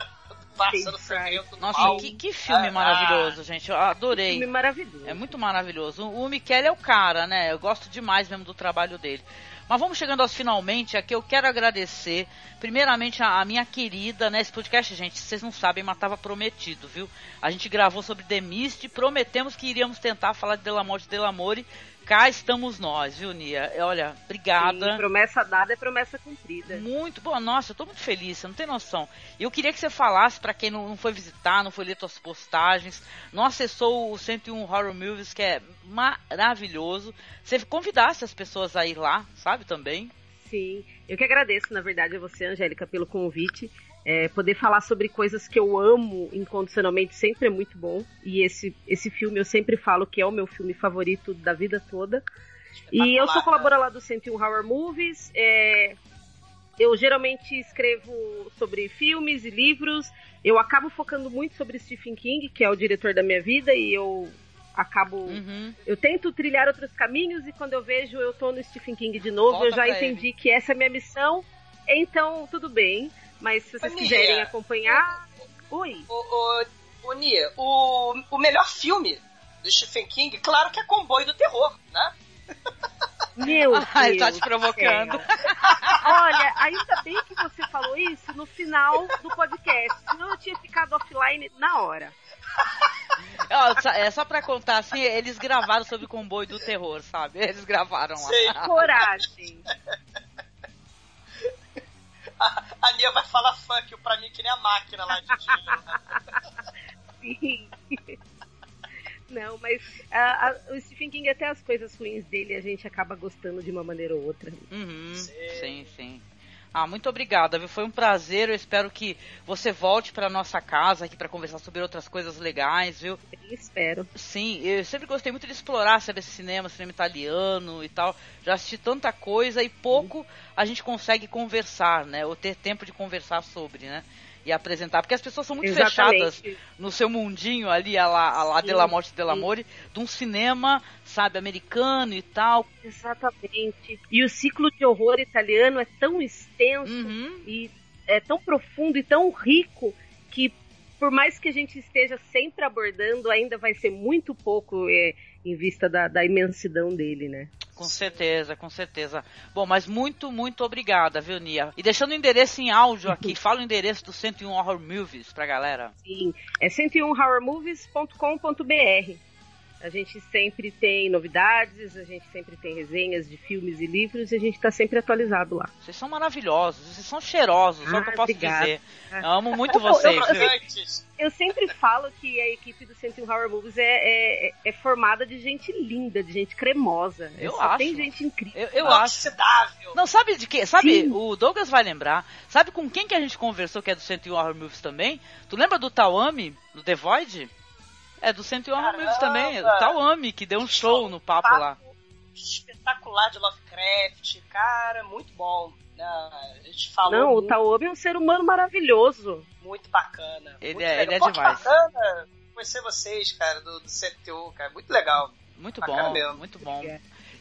Pássaro sangrento Nossa, mal. Que, que filme ah, maravilhoso, ah, gente. Eu adorei. filme maravilhoso. É muito maravilhoso. O, o Michele é o cara, né? Eu gosto demais mesmo do trabalho dele. Mas vamos chegando aos finalmente aqui. Eu quero agradecer, primeiramente, a, a, minha querida, né? Esse podcast, gente, vocês não sabem, mas estava prometido, viu? A gente gravou sobre The Mist, prometemos que iríamos tentar falar de Delamore de Delamore cá estamos nós, viu, Nia? Olha, obrigada. Sim, promessa dada é promessa cumprida. Muito boa, nossa, eu tô muito feliz, você não tem noção. Eu queria que você falasse para quem não, foi visitar, não foi ler suas postagens, não acessou o 101 Horror Movies, que é maravilhoso. Você convidasse as pessoas a ir lá, sabe, também. Sim, eu que agradeço, na verdade, a você, Angélica, pelo convite. É, poder falar sobre coisas que eu amo incondicionalmente sempre é muito bom. E esse, esse filme eu sempre falo que é o meu filme favorito da vida toda. E eu sou colaboradora lá do 101 Horror Movies. É, eu geralmente escrevo sobre filmes e livros. Eu acabo focando muito sobre Stephen King, que é o diretor da minha vida, e eu acabo. Uhum. Eu tento trilhar outros caminhos e quando eu vejo eu tô no Stephen King de novo, Volta eu já entendi ele. que essa é a minha missão. Então, tudo bem. Mas se vocês Ô, quiserem Nia, acompanhar. O, Oi. O, o, o, Nia, o, o melhor filme do Stephen King, claro que é Comboio do Terror, né? Meu Deus. Ai, tá te provocando. Olha, ainda bem que você falou isso no final do podcast, senão eu tinha ficado offline na hora. É só pra contar, assim, eles gravaram sobre o comboio do terror, sabe? Eles gravaram lá. Sim. Coragem a, a Nia vai falar funk pra mim que nem a máquina lá de Sim. Não, mas a, a, o Stephen King, até as coisas ruins dele, a gente acaba gostando de uma maneira ou outra. Uhum, sim, sim. Ah, muito obrigada, viu? Foi um prazer. Eu espero que você volte para nossa casa aqui para conversar sobre outras coisas legais, viu? Eu espero. Sim, eu sempre gostei muito de explorar, sabe, esse cinema, cinema italiano e tal. Já assisti tanta coisa e pouco a gente consegue conversar, né? Ou ter tempo de conversar sobre, né? E apresentar. Porque as pessoas são muito Exatamente. fechadas no seu mundinho ali, a lá, a lá de la morte de l'amore, de um cinema, sabe, americano e tal. Exatamente. E o ciclo de horror italiano é tão extenso uhum. e é tão profundo e tão rico que por mais que a gente esteja sempre abordando, ainda vai ser muito pouco é, em vista da, da imensidão dele, né? Com certeza, com certeza. Bom, mas muito, muito obrigada, viu, Nia? E deixando o endereço em áudio aqui, fala o endereço do 101 Horror Movies pra galera. Sim, é 101horrormovies.com.br. A gente sempre tem novidades, a gente sempre tem resenhas de filmes e livros e a gente está sempre atualizado lá. Vocês são maravilhosos, vocês são cheirosos, ah, é o que eu posso obrigada. dizer. Eu amo muito vocês. Eu, eu, eu, sempre falo que a equipe do 101 Horror Movies é, é, é, formada de gente linda, de gente cremosa. Eu Só acho. Tem gente incrível. Eu, eu acho. Não, sabe de quê? Sabe, Sim. o Douglas vai lembrar. Sabe com quem que a gente conversou que é do 101 Horror Movies também? Tu lembra do Tawami, do The Void? É, do 101 Amigos também. O Tawami, que deu um show no papo, lá. Espetacular de Lovecraft. Cara, muito bom. Ah, a gente falou. Não, muito, o Tawami é um ser humano maravilhoso. Muito bacana. Ele muito é, ele é demais. bacana conhecer vocês, cara, do, do 101, cara. Muito legal. Muito bom, mesmo. muito bom.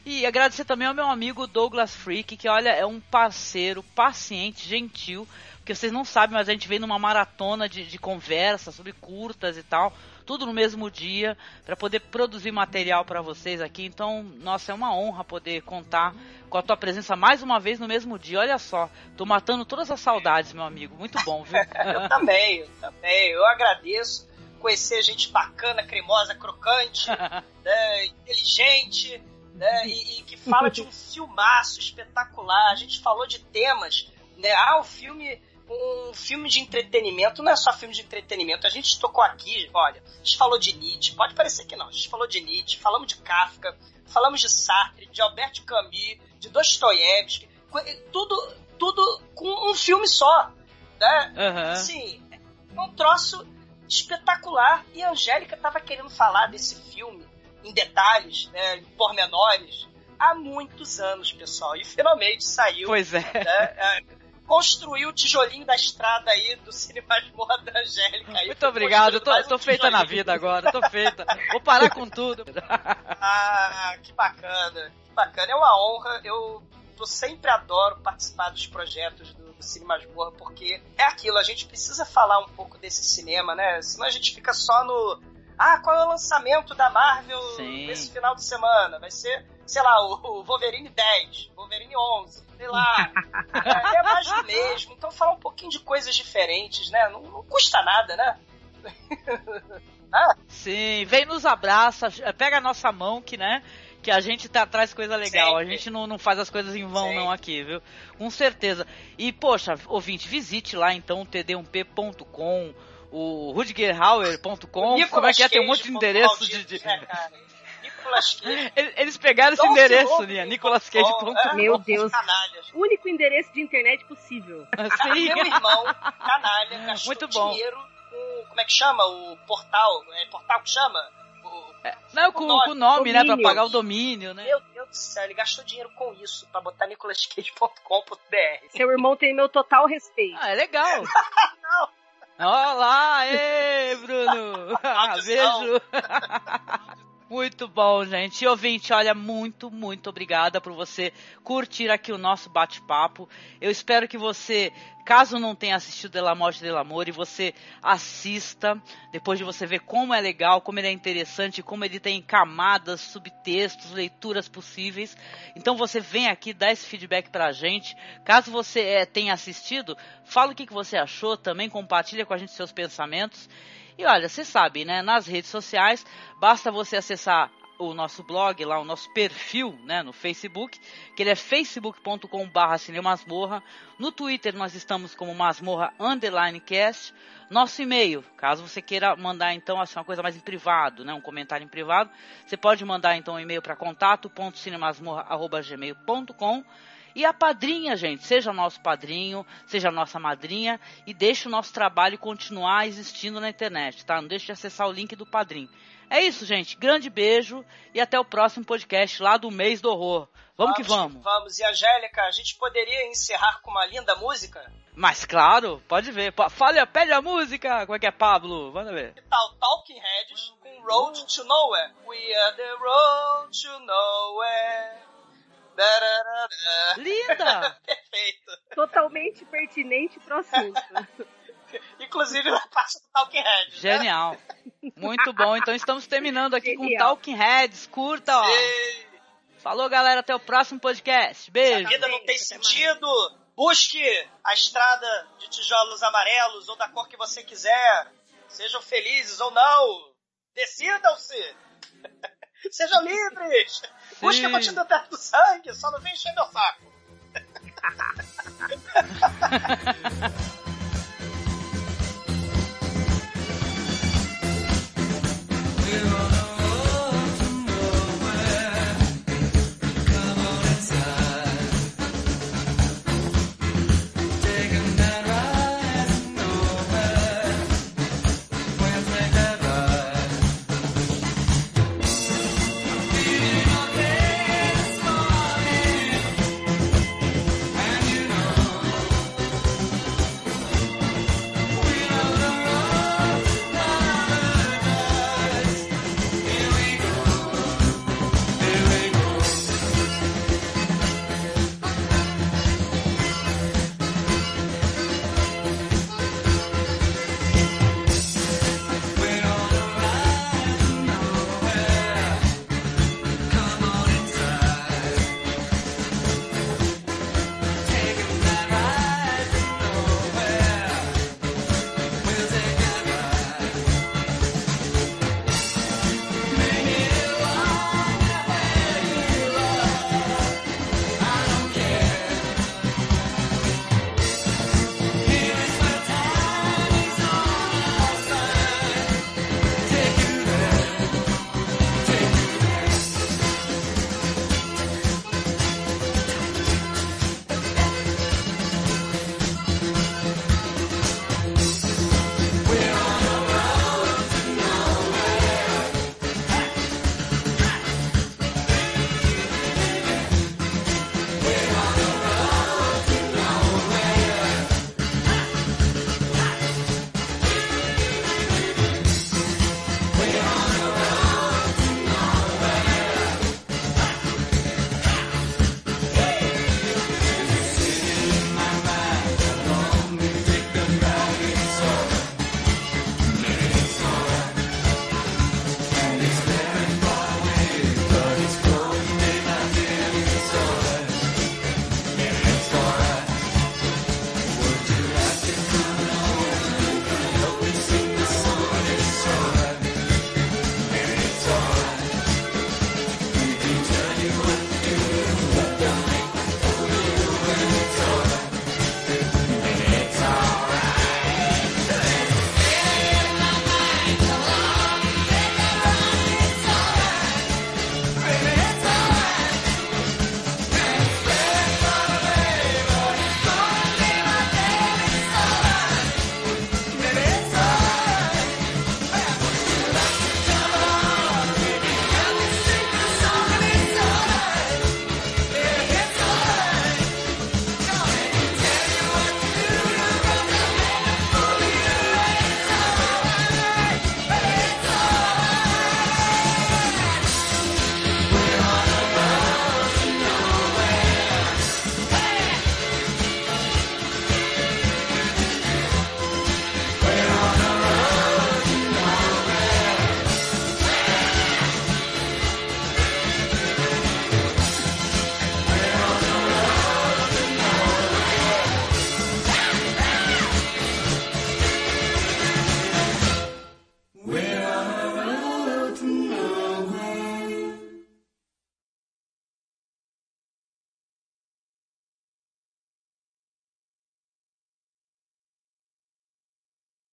E agradecer também ao meu amigo Douglas Freak, que olha, é um parceiro, paciente, gentil, porque vocês não sabem, mas a gente veio numa maratona de, de conversa sobre curtas e tal tudo no mesmo dia, para poder produzir material para vocês aqui. Então, nossa, é uma honra poder contar com a tua presença mais uma vez no mesmo dia. Olha só, tô matando todas as saudades, meu amigo. Muito bom, viu? eu também, eu também. Eu agradeço conhecer gente bacana, cremosa, crocante, né, inteligente, né, e, e, que fala de um filmaço espetacular. A gente falou de temas, né? Ah, o filme um filme de entretenimento não é só filme de entretenimento. A gente tocou aqui, olha, a gente falou de Nietzsche, pode parecer que não, a gente falou de Nietzsche, falamos de Kafka, falamos de Sartre, de Albert Camus, de Dostoiévski, tudo, tudo com um filme só, né? Uhum. Assim, é um troço espetacular. E a Angélica estava querendo falar desse filme em detalhes, né, em pormenores, há muitos anos, pessoal. E finalmente saiu. Pois é. Né, construiu o tijolinho da estrada aí do Cine Masmorra da Angélica. Aí, Muito obrigado, eu tô, tô um feita na vida agora, tô feita. Vou parar com tudo. ah, que bacana, que bacana. É uma honra, eu, eu sempre adoro participar dos projetos do, do Cine Masmorra, porque é aquilo, a gente precisa falar um pouco desse cinema, né? Senão a gente fica só no ah, qual é o lançamento da Marvel Sim. nesse final de semana? Vai ser, sei lá, o, Wolverine 10, Wolverine 11, sei lá. é, é, mais do mesmo. Então falar um pouquinho de coisas diferentes, né? Não, não custa nada, né? ah. Sim, vem nos abraça, pega a nossa mão que, né? Que a gente tá, traz coisa legal. Sempre. A gente não, não faz as coisas em vão, Sempre. não, aqui, viu? Com certeza. E, poxa, ouvinte, visite lá então td1p.com o rudigerhauer.com, como é que é? Tem um monte de endereço de. de... Eles pegaram esse endereço, Nia, nicolascage.com. É, Meu Deus. Único endereço de internet possível. Sim. Meu irmão, canalha, gastou Muito bom. dinheiro com, como é que chama? O portal, é portal que chama? É, não, com o nome, com nome né? Pra pagar o domínio, né? Meu Deus do céu, ele gastou dinheiro com isso, pra botar nicolascage.com.br. Seu irmão tem meu total respeito. Ah, é legal. não. Olá, ei, Bruno! Ah, beijo! Muito bom, gente. E ouvinte, olha, muito, muito obrigada por você curtir aqui o nosso bate-papo. Eu espero que você, caso não tenha assistido Della Morte del Amor, e você assista, depois de você ver como é legal, como ele é interessante, como ele tem camadas, subtextos, leituras possíveis. Então você vem aqui, dá esse feedback pra gente. Caso você é, tenha assistido, fala o que, que você achou também, compartilha com a gente seus pensamentos. E olha, você sabe, né? Nas redes sociais, basta você acessar o nosso blog, lá o nosso perfil, né, no Facebook, que ele é facebook.com/barra cinemasmorra. No Twitter nós estamos como masmorra underline cast. Nosso e-mail, caso você queira mandar então assim, uma coisa mais em privado, né, um comentário em privado, você pode mandar então um e-mail para contato.cinemasmorra@gmail.com. E a padrinha, gente, seja nosso padrinho, seja nossa madrinha e deixe o nosso trabalho continuar existindo na internet, tá? Não deixe de acessar o link do padrinho. É isso, gente. Grande beijo e até o próximo podcast lá do mês do horror. Vamos, vamos que vamos. Vamos. E Angélica, a gente poderia encerrar com uma linda música? Mas claro, pode ver. Fale, pede a música. Como é que é, Pablo? Manda ver. Que tal Talking Heads com Road to Nowhere? We are the road to nowhere. Linda! Perfeito. Totalmente pertinente pro assunto. Inclusive na parte do Talking Heads. Né? Genial. Né? Muito bom. Então estamos terminando aqui Genial. com Talking Heads. Curta, ó. Sim. Falou, galera. Até o próximo podcast. Beijo. A vida não tem sentido. Busque a estrada de tijolos amarelos ou da cor que você quiser. Sejam felizes ou não. Decidam-se. Sejam livres! Busca a batida perto do sangue, só não vem encher meu saco.